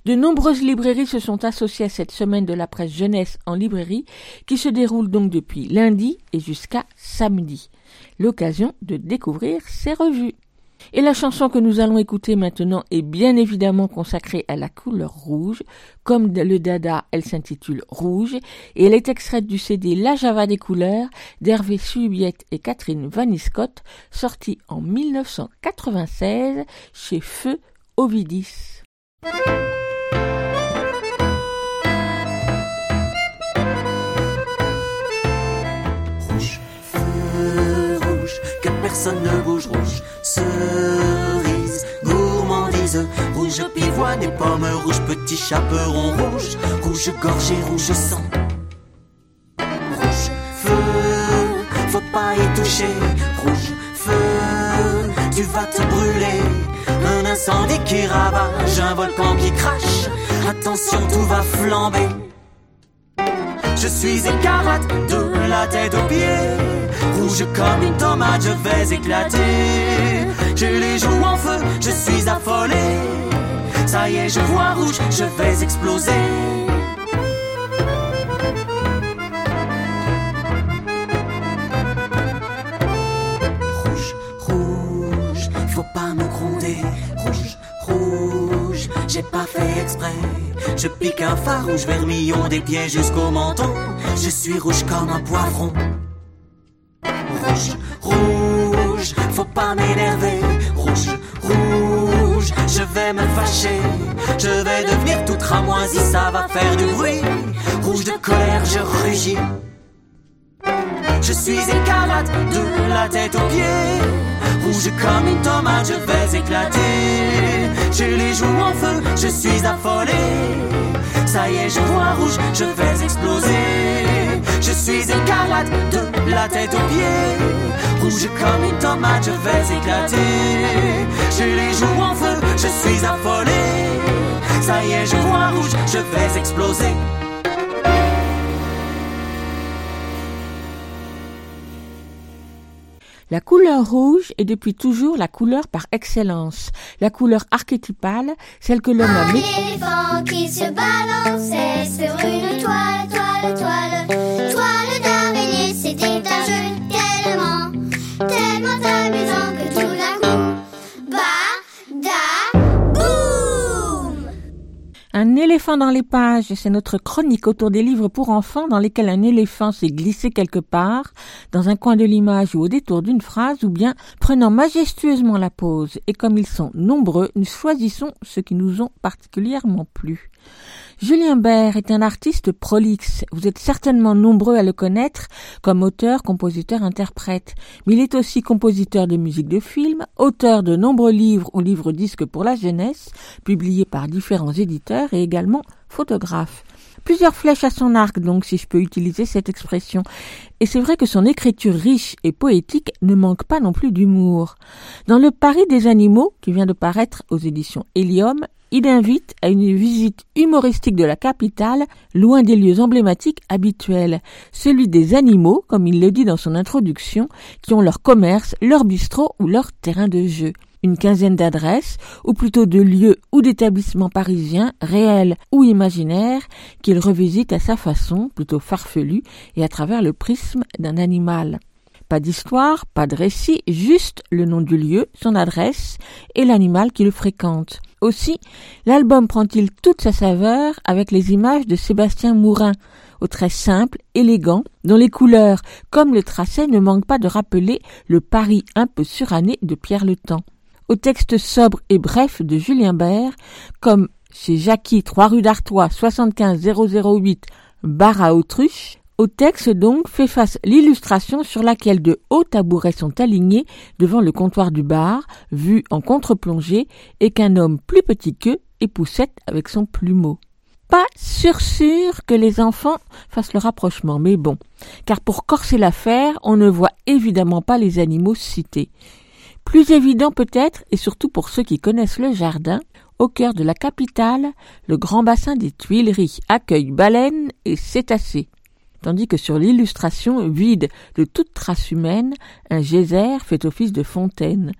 De nombreuses librairies se sont associées à cette semaine de la presse jeunesse en librairie qui se déroule donc depuis lundi et jusqu'à samedi. L'occasion de découvrir ces revues. Et la chanson que nous allons écouter maintenant est bien évidemment consacrée à la couleur rouge. Comme le dada, elle s'intitule Rouge et elle est extraite du CD La Java des couleurs d'Hervé Subiette et Catherine Vaniscott, sorti en 1996 chez Feu Ovidis. rouge, feu rouge, que personne ne bouge rouge, cerise, gourmandise, rouge pivoine et pomme rouge, petit chaperon rouge, rouge gorge et rouge sang. Rouge, feu, faut pas y toucher, rouge, feu, tu vas te brûler. Un incendie qui ravage, un volcan qui crache, attention tout va flamber. Je suis écarlate de la tête aux pieds. Rouge comme une tomate, je vais éclater. J'ai les joues en feu, je suis affolé. Ça y est, je vois rouge, je vais exploser. J'ai pas fait exprès. Je pique un farouche vermillon des pieds jusqu'au menton. Je suis rouge comme un poivron. Rouge, rouge, faut pas m'énerver. Rouge, rouge, je vais me fâcher. Je vais devenir toute ramoisie, ça va faire du bruit. Rouge de colère, je rugis. Je suis écarlate de la tête aux pieds. Rouge comme une tomate, je vais éclater. J'ai les joues en feu, je suis affolé. Ça y est, je vois rouge, je vais exploser. Je suis écarlate de la tête aux pieds. Rouge comme une tomate, je vais éclater. J'ai les joues en feu, je suis affolé. Ça y est, je vois rouge, je vais exploser. La couleur rouge est depuis toujours la couleur par excellence, la couleur archétypale, celle que l'homme a Un mé- éléphant qui se balançait sur une toile, toile, toile, toile? Un éléphant dans les pages, c'est notre chronique autour des livres pour enfants dans lesquels un éléphant s'est glissé quelque part, dans un coin de l'image ou au détour d'une phrase, ou bien prenant majestueusement la pose. Et comme ils sont nombreux, nous choisissons ceux qui nous ont particulièrement plu. Julien Bert est un artiste prolixe. Vous êtes certainement nombreux à le connaître comme auteur, compositeur, interprète. Mais il est aussi compositeur de musique de film, auteur de nombreux livres ou livres-disques pour la jeunesse, publiés par différents éditeurs et également photographe. Plusieurs flèches à son arc, donc, si je peux utiliser cette expression. Et c'est vrai que son écriture riche et poétique ne manque pas non plus d'humour. Dans Le Paris des animaux, qui vient de paraître aux éditions Helium, il invite à une visite humoristique de la capitale, loin des lieux emblématiques habituels, celui des animaux, comme il le dit dans son introduction, qui ont leur commerce, leur bistrot ou leur terrain de jeu. Une quinzaine d'adresses, ou plutôt de lieux ou d'établissements parisiens, réels ou imaginaires, qu'il revisite à sa façon, plutôt farfelue, et à travers le prisme d'un animal. Pas d'histoire, pas de récit, juste le nom du lieu, son adresse et l'animal qui le fréquente. Aussi, l'album prend-il toute sa saveur avec les images de Sébastien Mourin, aux traits simples, élégants, dont les couleurs, comme le tracé, ne manquent pas de rappeler le Paris un peu suranné de Pierre Le Temps. Au texte sobre et bref de Julien Bert, comme chez Jackie, 3 rue d'Artois, 75 008, barre à autruche, au texte donc fait face l'illustration sur laquelle de hauts tabourets sont alignés devant le comptoir du bar, vu en contre-plongée, et qu'un homme plus petit qu'eux époussette avec son plumeau. Pas sûr sûr que les enfants fassent le rapprochement, mais bon, car pour corser l'affaire, on ne voit évidemment pas les animaux cités. Plus évident peut-être, et surtout pour ceux qui connaissent le jardin, au cœur de la capitale, le grand bassin des Tuileries accueille baleines et cétacés tandis que sur l'illustration, vide de toute trace humaine, un geyser fait office de fontaine.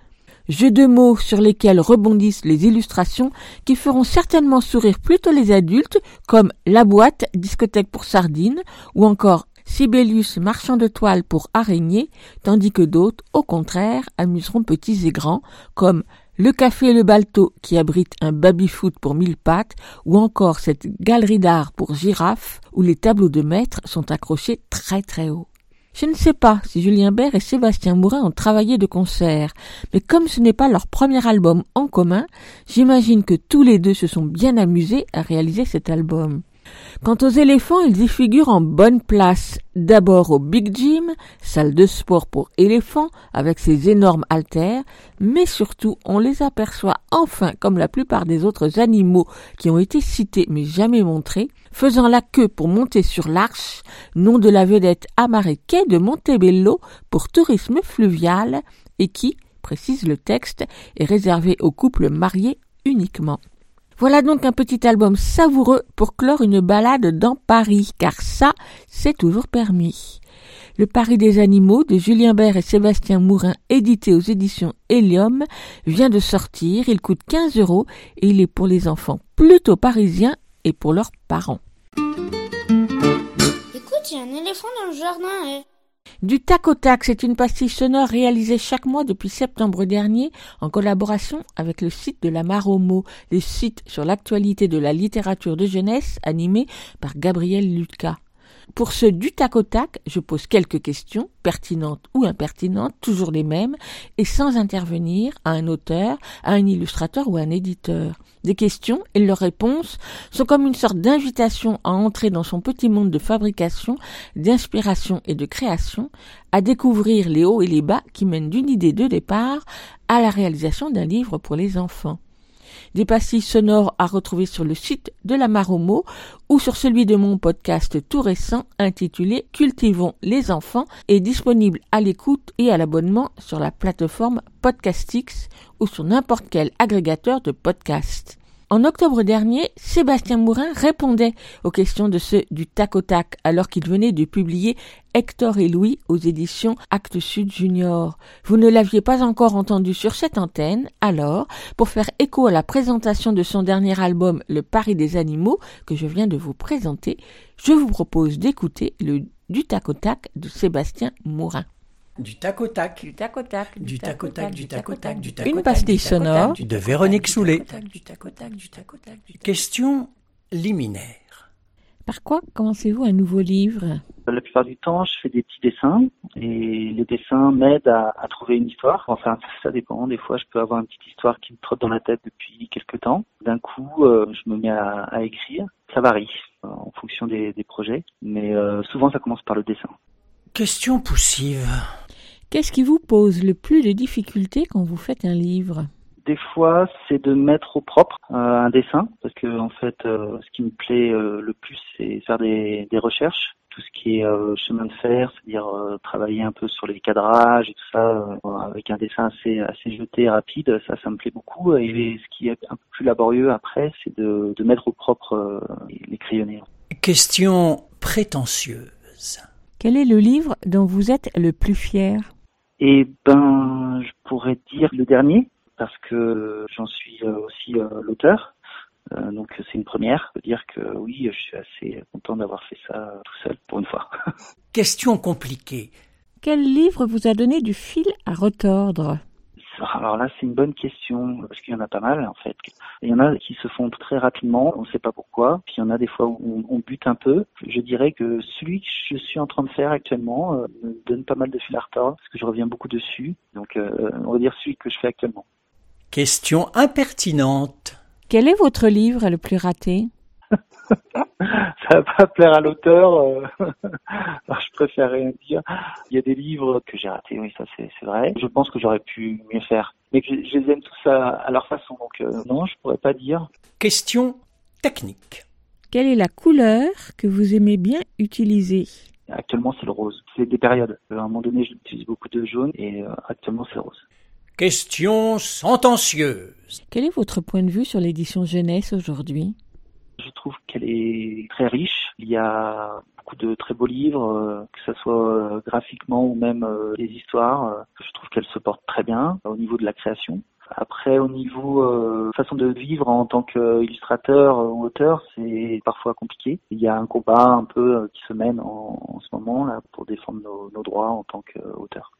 Jeux de mots sur lesquels rebondissent les illustrations qui feront certainement sourire plutôt les adultes, comme La boîte, discothèque pour sardines, ou encore Sibelius, marchand de toile pour araignées, tandis que d'autres, au contraire, amuseront petits et grands, comme le café le balto qui abrite un baby-foot pour mille pattes, ou encore cette galerie d'art pour girafes où les tableaux de maître sont accrochés très très haut. Je ne sais pas si Julien Bert et Sébastien Mourin ont travaillé de concert, mais comme ce n'est pas leur premier album en commun, j'imagine que tous les deux se sont bien amusés à réaliser cet album. Quant aux éléphants, ils y figurent en bonne place. D'abord au Big Gym, salle de sport pour éléphants, avec ses énormes haltères, mais surtout on les aperçoit enfin, comme la plupart des autres animaux qui ont été cités mais jamais montrés, faisant la queue pour monter sur l'arche, nom de la vedette quai de Montebello pour tourisme fluvial, et qui, précise le texte, est réservé aux couples mariés uniquement. Voilà donc un petit album savoureux pour clore une balade dans Paris, car ça, c'est toujours permis. Le Paris des animaux de Julien Bert et Sébastien Mourin, édité aux éditions Helium, vient de sortir. Il coûte 15 euros et il est pour les enfants plutôt parisiens et pour leurs parents. Écoute, il y a un éléphant dans le jardin, eh. Du tac au tac, c'est une pastille sonore réalisée chaque mois depuis septembre dernier en collaboration avec le site de la Maromo, le site sur l'actualité de la littérature de jeunesse animé par Gabriel Lucas. Pour ce du tac au tac, je pose quelques questions, pertinentes ou impertinentes, toujours les mêmes, et sans intervenir à un auteur, à un illustrateur ou à un éditeur. Des questions et leurs réponses sont comme une sorte d'invitation à entrer dans son petit monde de fabrication, d'inspiration et de création, à découvrir les hauts et les bas qui mènent d'une idée de départ à la réalisation d'un livre pour les enfants des pastilles sonores à retrouver sur le site de la Maromo ou sur celui de mon podcast tout récent intitulé Cultivons les enfants est disponible à l'écoute et à l'abonnement sur la plateforme Podcastix ou sur n'importe quel agrégateur de podcasts. En octobre dernier, Sébastien Mourin répondait aux questions de ceux du tac tac alors qu'il venait de publier Hector et Louis aux éditions Actes Sud Junior. Vous ne l'aviez pas encore entendu sur cette antenne, alors, pour faire écho à la présentation de son dernier album Le Paris des animaux que je viens de vous présenter, je vous propose d'écouter le du tac tac de Sébastien Mourin. Du tac au tac. Du tac au tac. Du tac au tac, du tac au tac, du tac Une au tac, pastille du tac au tac, sonore. de Véronique Soulet. Du tac au tac, du tac au tac. Question liminaire. Par quoi commencez-vous un nouveau livre La plupart du temps, je fais des petits dessins et les dessins m'aident à, à trouver une histoire. Enfin, ça dépend. Des fois, je peux avoir une petite histoire qui me trotte dans la tête depuis quelques temps. D'un coup, euh, je me mets à, à écrire. Ça varie euh, en fonction des, des projets, mais euh, souvent, ça commence par le dessin. Question poussive. Qu'est-ce qui vous pose le plus de difficultés quand vous faites un livre Des fois, c'est de mettre au propre euh, un dessin, parce que en fait, euh, ce qui me plaît euh, le plus, c'est faire des, des recherches. Tout ce qui est euh, chemin de fer, c'est-à-dire euh, travailler un peu sur les cadrages et tout ça, euh, avec un dessin assez assez jeté, rapide, ça, ça me plaît beaucoup. Et ce qui est un peu plus laborieux après, c'est de, de mettre au propre euh, les crayonnés. Question prétentieuse. Quel est le livre dont vous êtes le plus fier? Et ben, je pourrais dire le dernier parce que j'en suis euh, aussi euh, l'auteur. Euh, donc c'est une première. Je peux dire que oui, je suis assez content d'avoir fait ça tout seul pour une fois. Question compliquée. Quel livre vous a donné du fil à retordre? Alors là, c'est une bonne question parce qu'il y en a pas mal en fait. Il y en a qui se font très rapidement, on ne sait pas pourquoi. Puis il y en a des fois où on, on bute un peu. Je dirais que celui que je suis en train de faire actuellement euh, me donne pas mal de fil à retordre parce que je reviens beaucoup dessus. Donc euh, on va dire celui que je fais actuellement. Question impertinente. Quel est votre livre le plus raté? Ça va pas plaire à l'auteur. euh, alors je préfère rien dire. Il y a des livres que j'ai ratés, oui, ça c'est c'est vrai. Je pense que j'aurais pu mieux faire. Mais que je, je les aime tous à, à leur façon, donc euh, non, je pourrais pas dire. Question technique. Quelle est la couleur que vous aimez bien utiliser? Actuellement, c'est le rose. C'est des périodes. À un moment donné, j'utilise beaucoup de jaune et euh, actuellement, c'est le rose. Question sentencieuse. Quel est votre point de vue sur l'édition jeunesse aujourd'hui? Je trouve qu'elle est très riche. Il y a beaucoup de très beaux livres, euh, que ce soit euh, graphiquement ou même les histoires. euh, Je trouve qu'elle se porte très bien au niveau de la création. Après, au niveau euh, façon de vivre en tant qu'illustrateur ou auteur, c'est parfois compliqué. Il y a un combat un peu euh, qui se mène en, en ce moment là pour défendre nos, nos droits en tant qu'auteur.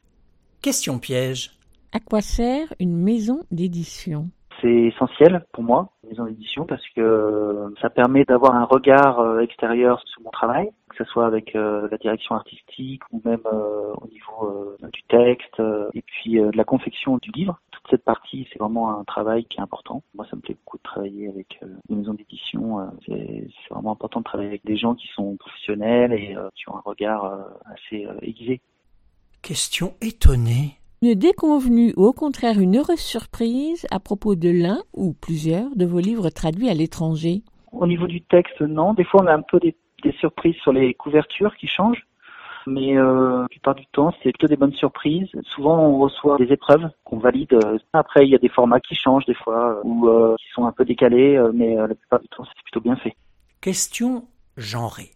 Question piège. À quoi sert une maison d'édition? C'est essentiel pour moi, une maison d'édition, parce que euh, ça permet d'avoir un regard euh, extérieur sur mon travail, que ce soit avec euh, la direction artistique ou même au niveau du texte, et puis de la confection du livre. Toute cette partie, c'est vraiment un travail qui est important. Moi, ça me plaît beaucoup de travailler avec une maison d'édition. c'est vraiment important de travailler avec des gens qui sont professionnels et qui ont un regard assez aiguisé. Question étonnée. Une déconvenue ou au contraire une heureuse surprise à propos de l'un ou plusieurs de vos livres traduits à l'étranger Au niveau du texte, non. Des fois, on a un peu des, des surprises sur les couvertures qui changent. mais euh, la plupart du temps, c'est plutôt des bonnes surprises. Souvent, on reçoit des épreuves qu'on valide. Après, il y a des formats qui changent des fois, euh, ou euh, qui sont un peu décalés, mais euh, la plupart du temps, c'est plutôt bien fait. Question genrée.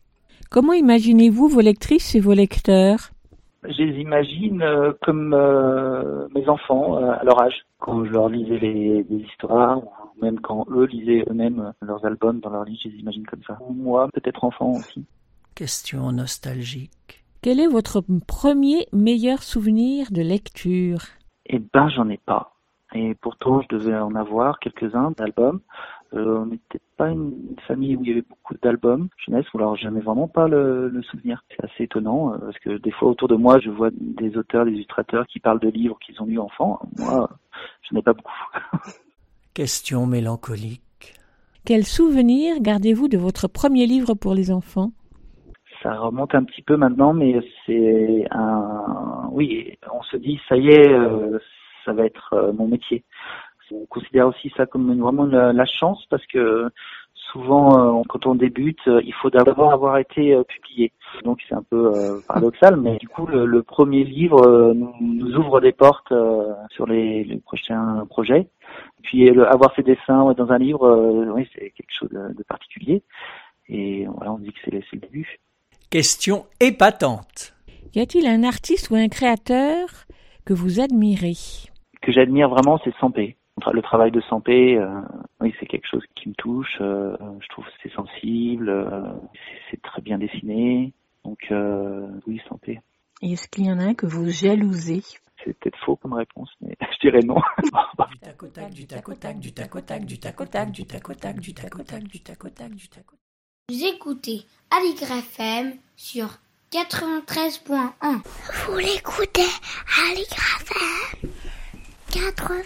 Comment imaginez-vous vos lectrices et vos lecteurs? Je les imagine euh, comme euh, mes enfants euh, à leur âge, quand je leur lisais les, les histoires, ou même quand eux lisaient eux-mêmes leurs albums dans leur lit, je les imagine comme ça. Ou moi, peut-être enfant aussi. Question nostalgique. Quel est votre premier meilleur souvenir de lecture? Eh ben, j'en ai pas. Et pourtant, je devais en avoir quelques-uns d'albums. Euh, on n'était pas une, famille où il y avait beaucoup d'albums jeunesse, ou alors j'en ai vraiment pas le, le souvenir. C'est assez étonnant, euh, parce que des fois autour de moi, je vois des auteurs, des illustrateurs qui parlent de livres qu'ils ont lus enfant. Moi, je n'ai pas beaucoup. Question mélancolique. Quel souvenir gardez-vous de votre premier livre pour les enfants? Ça remonte un petit peu maintenant, mais c'est un... Oui, on se dit, ça y est, euh, ça va être euh, mon métier. On considère aussi ça comme une- vraiment la, la chance, parce que souvent, euh, quand on débute, euh, il faut d'abord avoir été euh, publié. Donc c'est un peu euh, paradoxal, mais du coup, le, le premier livre euh, nous, nous ouvre des portes euh, sur les, les prochains projets. Puis le- avoir ses dessins ouais, dans un livre, euh, oui, c'est quelque chose de, de particulier. Et voilà, on dit que c'est le c'est le début. Question épatante. Y a-t-il un artiste ou un créateur que vous admirez? Que j'admire vraiment, c'est Sampé. Le travail de Sampé, euh, oui, c'est quelque chose qui me touche. euh, je trouve que c'est sensible, euh, c'est- très bien dessiné. Donc euh, oui, Sampé. Et Est-ce qu'il y en a un que vous jalousez? C'est peut-être faux comme réponse, mais je dirais non. Du tac au tac, du tac au tac, du tac au tac, du tac au tac, du tac au tac, du tac au tac, du tac au tac, du tac au tac. Vous écoutez Aligre FM sur 93.1. Vous l'écoutez Aligre FM 80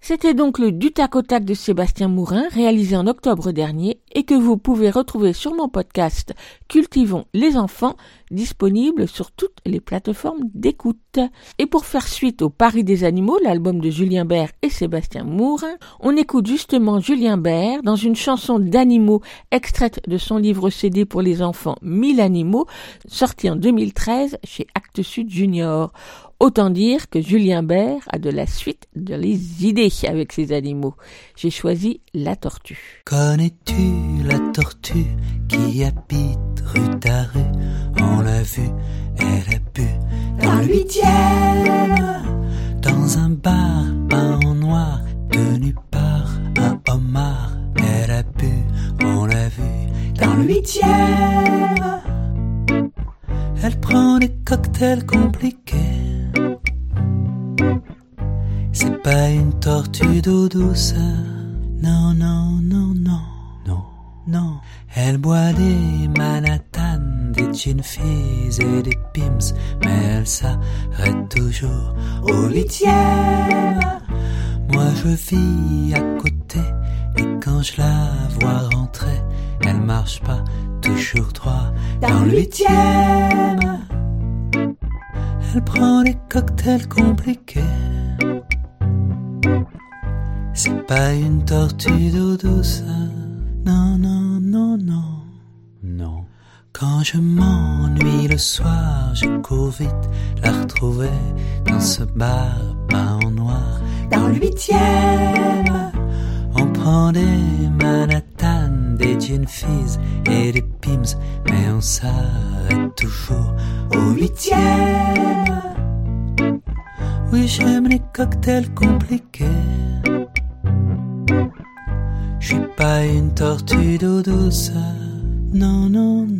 C'était donc le Du tac au tac de Sébastien Mourin, réalisé en octobre dernier et que vous pouvez retrouver sur mon podcast Cultivons les enfants, disponible sur toutes les plateformes d'écoute. Et pour faire suite au Paris des animaux, l'album de Julien Bert et Sébastien Mourin, on écoute justement Julien Bert dans une chanson d'animaux extraite de son livre CD pour les enfants 1000 animaux, sorti en 2013 chez Actes Sud Junior. Autant dire que Julien Bert a de la suite de les idées avec ses animaux. J'ai choisi la tortue. Connais-tu la tortue qui habite rue ta rue On l'a vue, elle a bu dans le huitième Dans un bar peint en noir tenu par un homard Elle a bu, on l'a vue dans le huitième Elle prend des cocktails compliqués C'est pas une tortue d'eau douce non, non, non, non, non, non. Elle boit des Manhattan, des gin fizz et des Pims, mais elle s'arrête toujours au huitième. Moi je vis à côté, et quand je la vois rentrer, elle marche pas toujours droit dans le huitième. Elle prend des cocktails compliqués. C'est pas une tortue d'eau douce. Non, non, non, non, non. Quand je m'ennuie le soir, je cours vite la retrouver dans ce bar peint en noir. Dans le huitième, on prend des Manhattan, gin fizz et des Pims, mais on s'arrête toujours au huitième. Oui, j'aime les cocktails compliqués. Je suis pas une tortue d'eau douce. Non, non, non.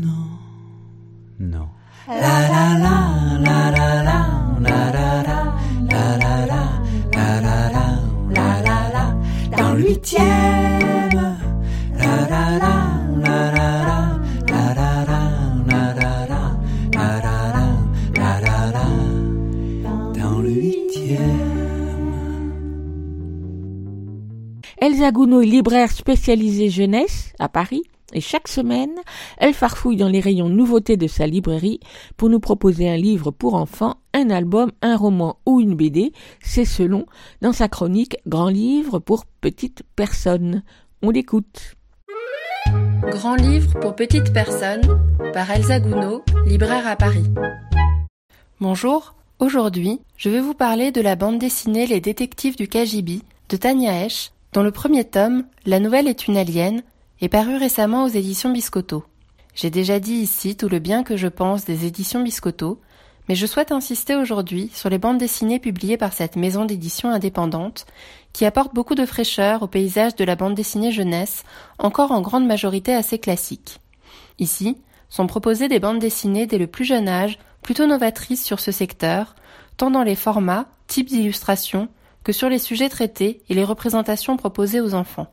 Elsa Gounod est libraire spécialisée jeunesse à Paris et chaque semaine, elle farfouille dans les rayons nouveautés de sa librairie pour nous proposer un livre pour enfants, un album, un roman ou une BD, c'est selon, dans sa chronique Grand livre pour petites personnes. On l'écoute. Grand livre pour petites personnes par Elsa Gounod, libraire à Paris. Bonjour, aujourd'hui je vais vous parler de la bande dessinée Les détectives du KGB de Tania Esch, dont le premier tome, La nouvelle est une alien, est paru récemment aux éditions Biscotto. J'ai déjà dit ici tout le bien que je pense des éditions Biscotto, mais je souhaite insister aujourd'hui sur les bandes dessinées publiées par cette maison d'édition indépendante, qui apporte beaucoup de fraîcheur au paysage de la bande dessinée jeunesse, encore en grande majorité assez classique. Ici, sont proposées des bandes dessinées dès le plus jeune âge, plutôt novatrices sur ce secteur, tant dans les formats, types d'illustrations, que sur les sujets traités et les représentations proposées aux enfants.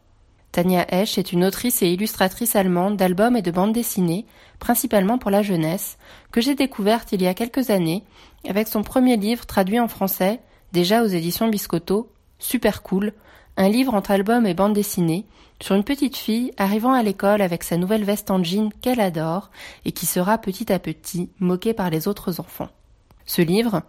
Tania Esch est une autrice et illustratrice allemande d'albums et de bandes dessinées, principalement pour la jeunesse, que j'ai découverte il y a quelques années avec son premier livre traduit en français, déjà aux éditions Biscotto, Super Cool, un livre entre albums et bandes dessinées sur une petite fille arrivant à l'école avec sa nouvelle veste en jean qu'elle adore et qui sera petit à petit moquée par les autres enfants. Ce livre,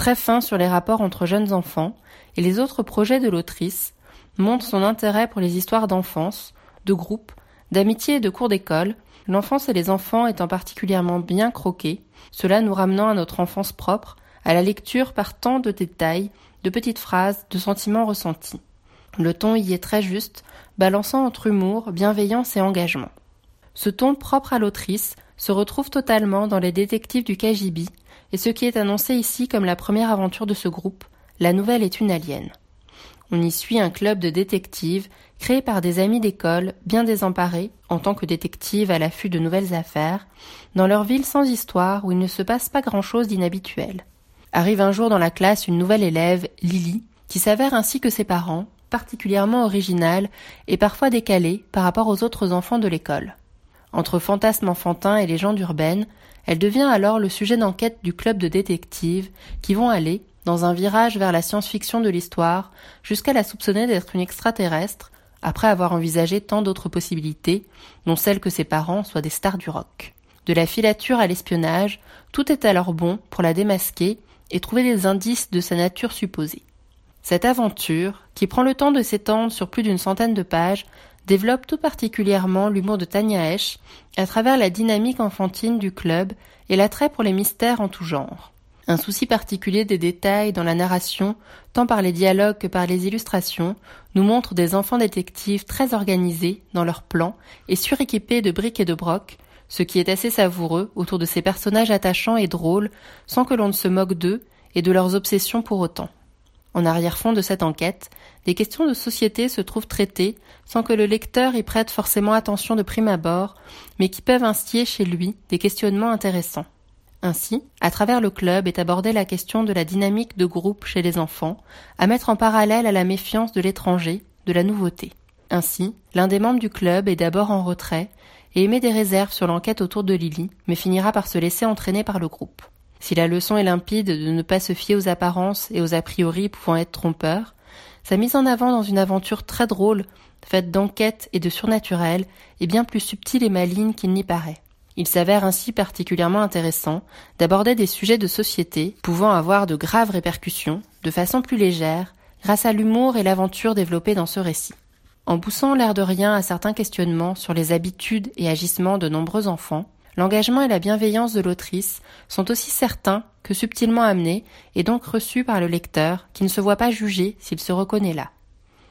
très fin sur les rapports entre jeunes enfants et les autres projets de l'autrice, montre son intérêt pour les histoires d'enfance, de groupe, d'amitié et de cours d'école, l'enfance et les enfants étant particulièrement bien croqués, cela nous ramenant à notre enfance propre, à la lecture par tant de détails, de petites phrases, de sentiments ressentis. Le ton y est très juste, balançant entre humour, bienveillance et engagement. Ce ton propre à l'autrice se retrouve totalement dans les détectives du KGB, et ce qui est annoncé ici comme la première aventure de ce groupe, la nouvelle est une alien. On y suit un club de détectives créé par des amis d'école bien désemparés, en tant que détectives à l'affût de nouvelles affaires, dans leur ville sans histoire où il ne se passe pas grand-chose d'inhabituel. Arrive un jour dans la classe une nouvelle élève, Lily, qui s'avère ainsi que ses parents, particulièrement originale et parfois décalée par rapport aux autres enfants de l'école. Entre fantasmes enfantins et légendes urbaines, elle devient alors le sujet d'enquête du club de détectives qui vont aller, dans un virage vers la science-fiction de l'histoire, jusqu'à la soupçonner d'être une extraterrestre, après avoir envisagé tant d'autres possibilités, dont celle que ses parents soient des stars du rock. De la filature à l'espionnage, tout est alors bon pour la démasquer et trouver des indices de sa nature supposée. Cette aventure, qui prend le temps de s'étendre sur plus d'une centaine de pages, développe tout particulièrement l'humour de Tania Esch à travers la dynamique enfantine du club et l'attrait pour les mystères en tout genre. Un souci particulier des détails dans la narration, tant par les dialogues que par les illustrations, nous montre des enfants détectives très organisés dans leurs plans et suréquipés de briques et de brocs, ce qui est assez savoureux autour de ces personnages attachants et drôles, sans que l'on ne se moque d'eux et de leurs obsessions pour autant. En arrière-fond de cette enquête, des questions de société se trouvent traitées sans que le lecteur y prête forcément attention de prime abord, mais qui peuvent instiller chez lui des questionnements intéressants. Ainsi, à travers le club est abordée la question de la dynamique de groupe chez les enfants, à mettre en parallèle à la méfiance de l'étranger, de la nouveauté. Ainsi, l'un des membres du club est d'abord en retrait et émet des réserves sur l'enquête autour de Lily, mais finira par se laisser entraîner par le groupe. Si la leçon est limpide de ne pas se fier aux apparences et aux a priori pouvant être trompeurs, sa mise en avant dans une aventure très drôle, faite d'enquête et de surnaturel, est bien plus subtile et maligne qu'il n'y paraît. Il s'avère ainsi particulièrement intéressant d'aborder des sujets de société pouvant avoir de graves répercussions, de façon plus légère, grâce à l'humour et l'aventure développés dans ce récit. En poussant l'air de rien à certains questionnements sur les habitudes et agissements de nombreux enfants, l'engagement et la bienveillance de l'autrice sont aussi certains que subtilement amenés et donc reçus par le lecteur qui ne se voit pas jugé s'il se reconnaît là.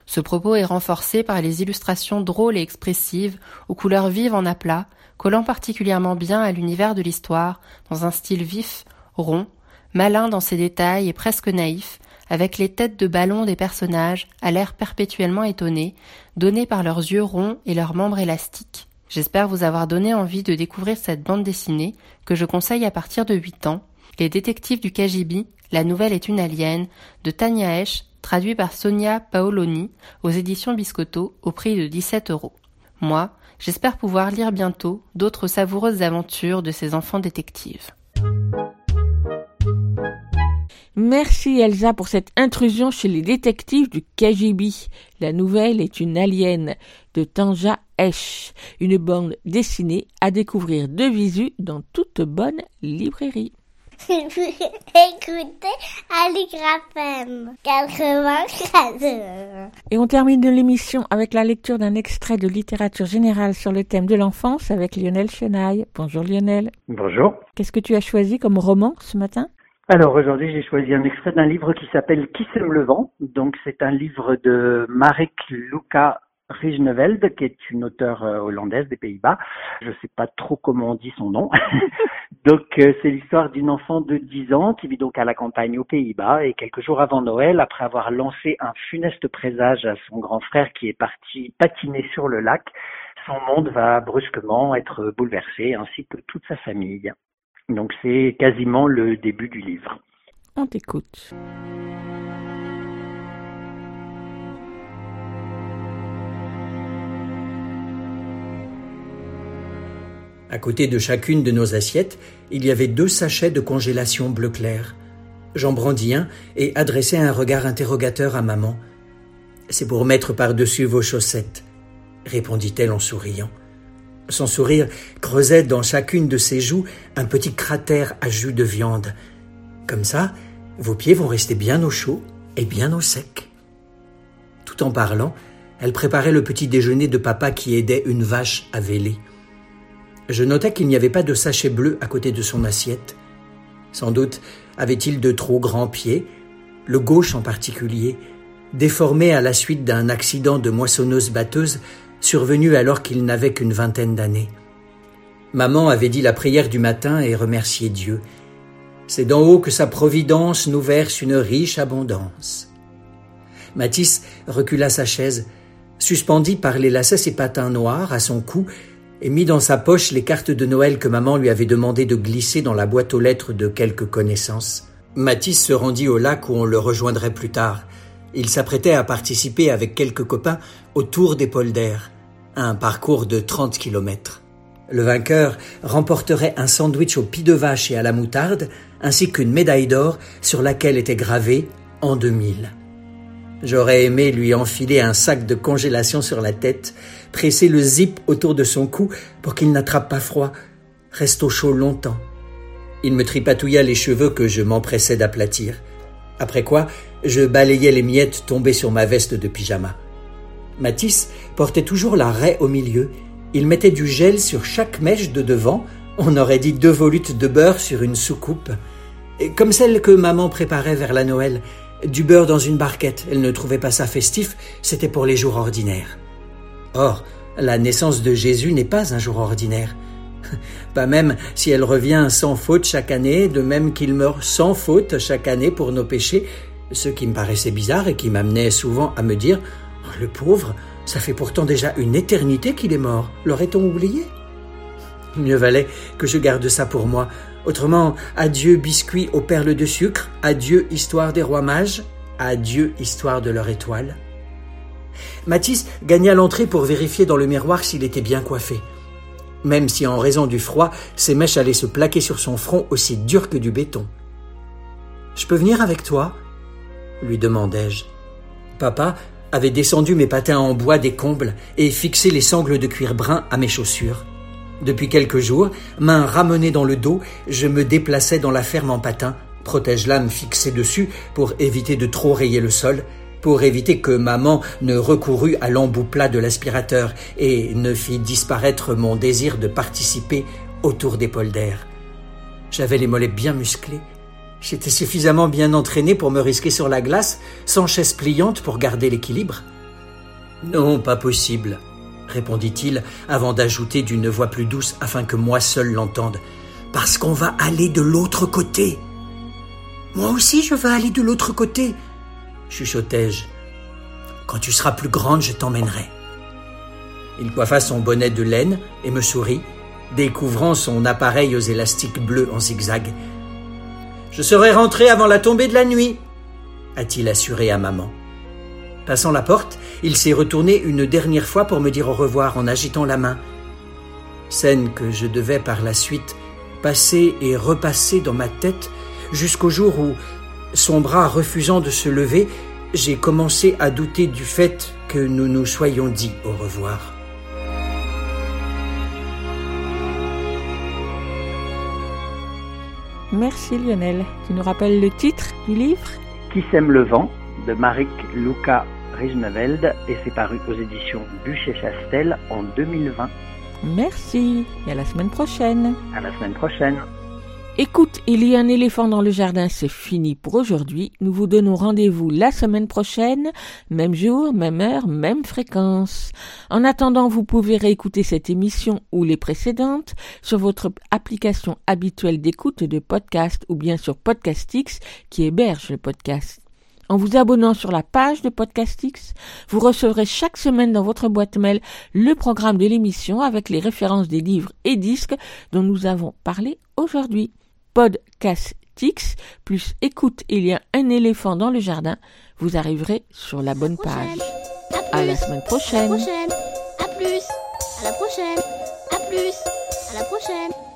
Ce propos est renforcé par les illustrations drôles et expressives, aux couleurs vives en aplat, collant particulièrement bien à l'univers de l'histoire, dans un style vif, rond, malin dans ses détails et presque naïf, avec les têtes de ballon des personnages à l'air perpétuellement étonné, donnés par leurs yeux ronds et leurs membres élastiques. J'espère vous avoir donné envie de découvrir cette bande dessinée que je conseille à partir de 8 ans, Les détectives du KGB, La nouvelle est une alien, de Tania Esch, traduit par Sonia Paoloni aux éditions Biscotto au prix de 17 euros. Moi, j'espère pouvoir lire bientôt d'autres savoureuses aventures de ces enfants détectives. Merci Elsa pour cette intrusion chez les détectives du KGB. La nouvelle est une alien de Tanja Esch, une bande dessinée à découvrir de visu dans toute bonne librairie. Écoutez Aligraphem 94. Et on termine l'émission avec la lecture d'un extrait de littérature générale sur le thème de l'enfance avec Lionel Chenaille. Bonjour Lionel. Bonjour. Qu'est-ce que tu as choisi comme roman ce matin? Alors aujourd'hui, j'ai choisi un extrait d'un livre qui s'appelle Qui sème le vent. Donc c'est un livre de Marek Luca Rijneveld, qui est une auteure euh, hollandaise des Pays-Bas. Je sais pas trop comment on dit son nom. donc euh, c'est l'histoire d'une enfant de 10 ans qui vit donc à la campagne aux Pays-Bas et quelques jours avant Noël, après avoir lancé un funeste présage à son grand frère qui est parti patiner sur le lac, son monde va brusquement être bouleversé ainsi que toute sa famille. Donc c'est quasiment le début du livre. On t'écoute. À côté de chacune de nos assiettes, il y avait deux sachets de congélation bleu clair. J'en brandis un et adressai un regard interrogateur à maman. C'est pour mettre par-dessus vos chaussettes, répondit-elle en souriant. Son sourire creusait dans chacune de ses joues un petit cratère à jus de viande. Comme ça, vos pieds vont rester bien au chaud et bien au sec. Tout en parlant, elle préparait le petit déjeuner de papa qui aidait une vache à véler. Je notai qu'il n'y avait pas de sachet bleu à côté de son assiette. Sans doute avait-il de trop grands pieds, le gauche en particulier, déformé à la suite d'un accident de moissonneuse-batteuse survenu alors qu'il n'avait qu'une vingtaine d'années. Maman avait dit la prière du matin et remercié Dieu. C'est d'en haut que sa providence nous verse une riche abondance. Matisse recula sa chaise, suspendit par les lacets ses patins noirs à son cou et mit dans sa poche les cartes de Noël que maman lui avait demandé de glisser dans la boîte aux lettres de quelques connaissances. Matisse se rendit au lac où on le rejoindrait plus tard. Il s'apprêtait à participer avec quelques copains au Tour des Polders, un parcours de 30 kilomètres. Le vainqueur remporterait un sandwich au pis de vache et à la moutarde, ainsi qu'une médaille d'or sur laquelle était gravé en 2000. J'aurais aimé lui enfiler un sac de congélation sur la tête, presser le zip autour de son cou pour qu'il n'attrape pas froid, reste au chaud longtemps. Il me tripatouilla les cheveux que je m'empressais d'aplatir. Après quoi, je balayais les miettes tombées sur ma veste de pyjama. Matisse portait toujours la raie au milieu. Il mettait du gel sur chaque mèche de devant. On aurait dit deux volutes de beurre sur une soucoupe. Comme celle que maman préparait vers la Noël. Du beurre dans une barquette. Elle ne trouvait pas ça festif. C'était pour les jours ordinaires. Or, la naissance de Jésus n'est pas un jour ordinaire. Pas même si elle revient sans faute chaque année, de même qu'il meurt sans faute chaque année pour nos péchés, ce qui me paraissait bizarre et qui m'amenait souvent à me dire oh, Le pauvre, ça fait pourtant déjà une éternité qu'il est mort. L'aurait-on oublié? Mieux valait que je garde ça pour moi. Autrement, adieu biscuits aux perles de sucre, adieu histoire des rois mages, adieu histoire de leur étoile. Matisse gagna l'entrée pour vérifier dans le miroir s'il était bien coiffé. Même si en raison du froid, ses mèches allaient se plaquer sur son front aussi dur que du béton. Je peux venir avec toi? lui demandai-je. Papa avait descendu mes patins en bois des combles et fixé les sangles de cuir brun à mes chaussures. Depuis quelques jours, main ramenée dans le dos, je me déplaçais dans la ferme en patins, protège-lame fixée dessus pour éviter de trop rayer le sol, pour éviter que maman ne recourût à l'embout plat de l'aspirateur et ne fît disparaître mon désir de participer au tour des polders. J'avais les mollets bien musclés. J'étais suffisamment bien entraîné pour me risquer sur la glace, sans chaise pliante pour garder l'équilibre. Non, pas possible, répondit-il, avant d'ajouter d'une voix plus douce afin que moi seul l'entende. Parce qu'on va aller de l'autre côté. Moi aussi je veux aller de l'autre côté, chuchotai-je. Quand tu seras plus grande, je t'emmènerai. Il coiffa son bonnet de laine et me sourit, découvrant son appareil aux élastiques bleus en zigzag. Je serai rentré avant la tombée de la nuit, a-t-il assuré à maman. Passant la porte, il s'est retourné une dernière fois pour me dire au revoir en agitant la main. Scène que je devais par la suite passer et repasser dans ma tête jusqu'au jour où, son bras refusant de se lever, j'ai commencé à douter du fait que nous nous soyons dit au revoir. Merci Lionel. Tu nous rappelles le titre du livre? Qui sème le vent de Marik Luca Et c'est paru aux éditions Bûcher-Chastel en 2020. Merci et à la semaine prochaine. À la semaine prochaine. Écoute, il y a un éléphant dans le jardin, c'est fini pour aujourd'hui. Nous vous donnons rendez-vous la semaine prochaine, même jour, même heure, même fréquence. En attendant, vous pouvez réécouter cette émission ou les précédentes sur votre application habituelle d'écoute de podcast ou bien sur Podcastix qui héberge le podcast. En vous abonnant sur la page de Podcastix, vous recevrez chaque semaine dans votre boîte mail le programme de l'émission avec les références des livres et disques dont nous avons parlé aujourd'hui. Podcastix plus écoute il y a un éléphant dans le jardin, vous arriverez sur la bonne page. À la semaine prochaine. À plus. À la prochaine. À plus. À la prochaine.